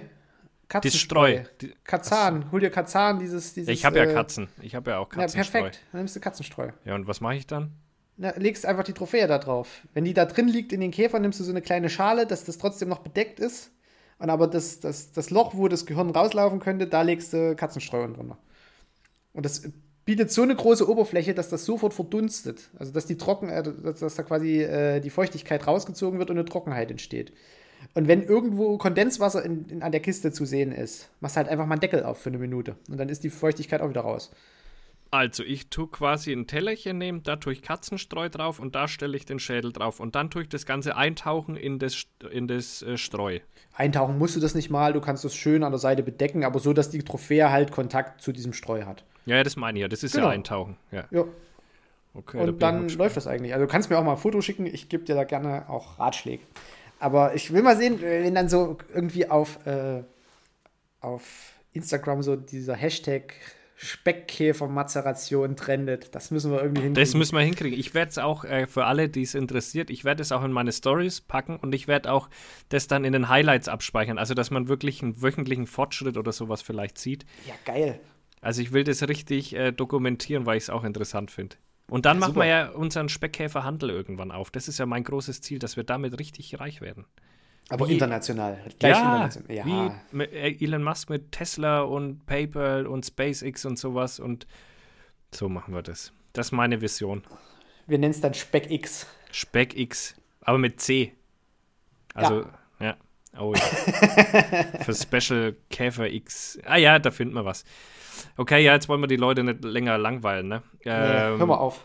Katzenstreu. Streu. Die- Kazan. Hol dir Kazan, dieses. dieses Ich habe ja äh, Katzen. Ich habe ja auch Ja, Katzenstreu. perfekt. Dann nimmst du Katzenstreu. Ja, und was mache ich dann? Na, legst einfach die Trophäe da drauf. Wenn die da drin liegt in den Käfer, nimmst du so eine kleine Schale, dass das trotzdem noch bedeckt ist. Und aber das, das, das Loch, wo das Gehirn rauslaufen könnte, da legst du Katzenstreu drunter. Und das bietet so eine große Oberfläche, dass das sofort verdunstet. Also dass die Trocken, äh, dass, dass da quasi äh, die Feuchtigkeit rausgezogen wird und eine Trockenheit entsteht. Und wenn irgendwo Kondenswasser in, in, an der Kiste zu sehen ist, machst halt einfach mal einen Deckel auf für eine Minute. Und dann ist die Feuchtigkeit auch wieder raus. Also, ich tue quasi ein Tellerchen nehmen, da tue ich Katzenstreu drauf und da stelle ich den Schädel drauf. Und dann tue ich das Ganze eintauchen in das, in das äh, Streu. Eintauchen musst du das nicht mal, du kannst das schön an der Seite bedecken, aber so, dass die Trophäe halt Kontakt zu diesem Streu hat. Ja, ja, das meine ich ja. Das ist Genau. ja Eintauchen. Ja. Ja, Okay, da und dann mal läuft das eigentlich. Also du kannst mir auch mal ein Foto schicken, ich gebe dir da gerne auch Ratschläge. Aber ich will mal sehen, äh, wenn dann so irgendwie auf, äh, auf Instagram so dieser Hashtag Speckkäfer-Mazeration trendet. Das müssen wir irgendwie hinkriegen. Das müssen wir hinkriegen. Ich werde es auch äh, für alle, die es interessiert, ich werde es auch in meine Stories packen und ich werde auch das dann in den Highlights abspeichern. Also, dass man wirklich einen wöchentlichen Fortschritt oder sowas vielleicht sieht. ja, geil. Also, ich will das richtig äh, dokumentieren, weil ich es auch interessant finde. Und dann Ja, machen super. wir ja unseren Speckkäferhandel irgendwann auf. Das ist ja mein großes Ziel, dass wir damit richtig reich werden. Aber Wie- international. Gleich international. Ja. wie äh, Elon Musk mit Tesla und PayPal und SpaceX und sowas und so machen wir das. Das ist meine Vision. Wir nennen es dann Speck X. Speck X, aber mit C. Also, ja. Oh ja. <laughs> Für Special Käfer X. Ah ja, da finden wir was. Okay, ja, jetzt wollen wir die Leute nicht länger langweilen, ne? Nee, Ähm, hör mal auf.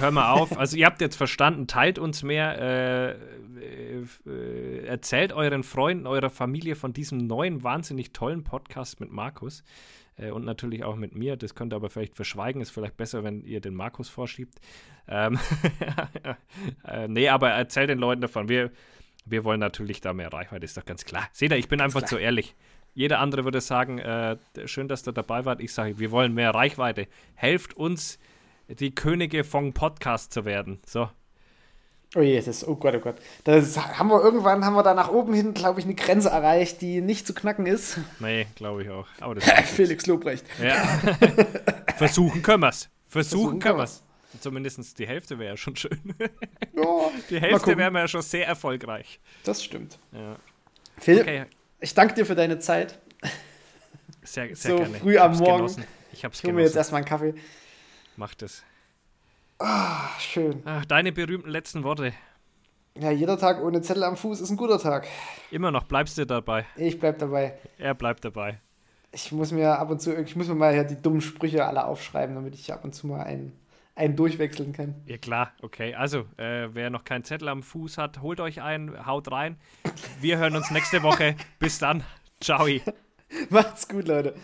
hör mal auf. Also ihr habt jetzt verstanden, teilt uns mehr, äh, äh, äh, erzählt euren Freunden, eurer Familie von diesem neuen, wahnsinnig tollen Podcast mit Markus äh, und natürlich auch mit mir. Das könnt ihr aber vielleicht verschweigen, ist vielleicht besser, wenn ihr den Markus vorschiebt. Ähm, <laughs> äh, nee, aber erzählt den Leuten davon. Wir, wir wollen natürlich da mehr Reichweite, ist doch ganz klar. Seht ihr, ich bin einfach klar. zu ehrlich. Jeder andere würde sagen, äh, schön, dass ihr dabei wart. Ich sage, wir wollen mehr Reichweite. Helft uns, die Könige von Podcast zu werden. So. Oh je, das oh Gott, oh Gott. Das haben wir irgendwann, haben wir da nach oben hin, glaube ich, eine Grenze erreicht, die nicht zu knacken ist. Nee, glaube ich auch. Aber das <laughs> Felix Lobrecht. ja. <laughs> Versuchen können wir's. Versuchen, Versuchen können können wir's. Zumindest die Hälfte wäre ja schon schön. Ja, <laughs> Die Hälfte wäre ja schon sehr erfolgreich. Das stimmt. Ja. Phil, Okay. Ich danke dir für deine Zeit. Sehr, sehr so gerne. früh am Morgen. Genossen. Ich hab's Ich hole mir jetzt genossen. erstmal einen Kaffee. Mach das. Ach, schön. Ach, deine berühmten letzten Worte. Ja, jeder Tag ohne Zettel am Fuß ist ein guter Tag. Immer noch bleibst du dabei. Ich bleib dabei. Er bleibt dabei. Ich muss mir ab und zu, ich muss mir mal hier die dummen Sprüche alle aufschreiben, damit ich ab und zu mal einen, einen durchwechseln kann. Ja, klar, okay. Also, äh, wer noch keinen Zettel am Fuß hat, holt euch einen, haut rein. Wir hören uns nächste Woche. Bis dann. Ciao. <laughs> Macht's gut, Leute.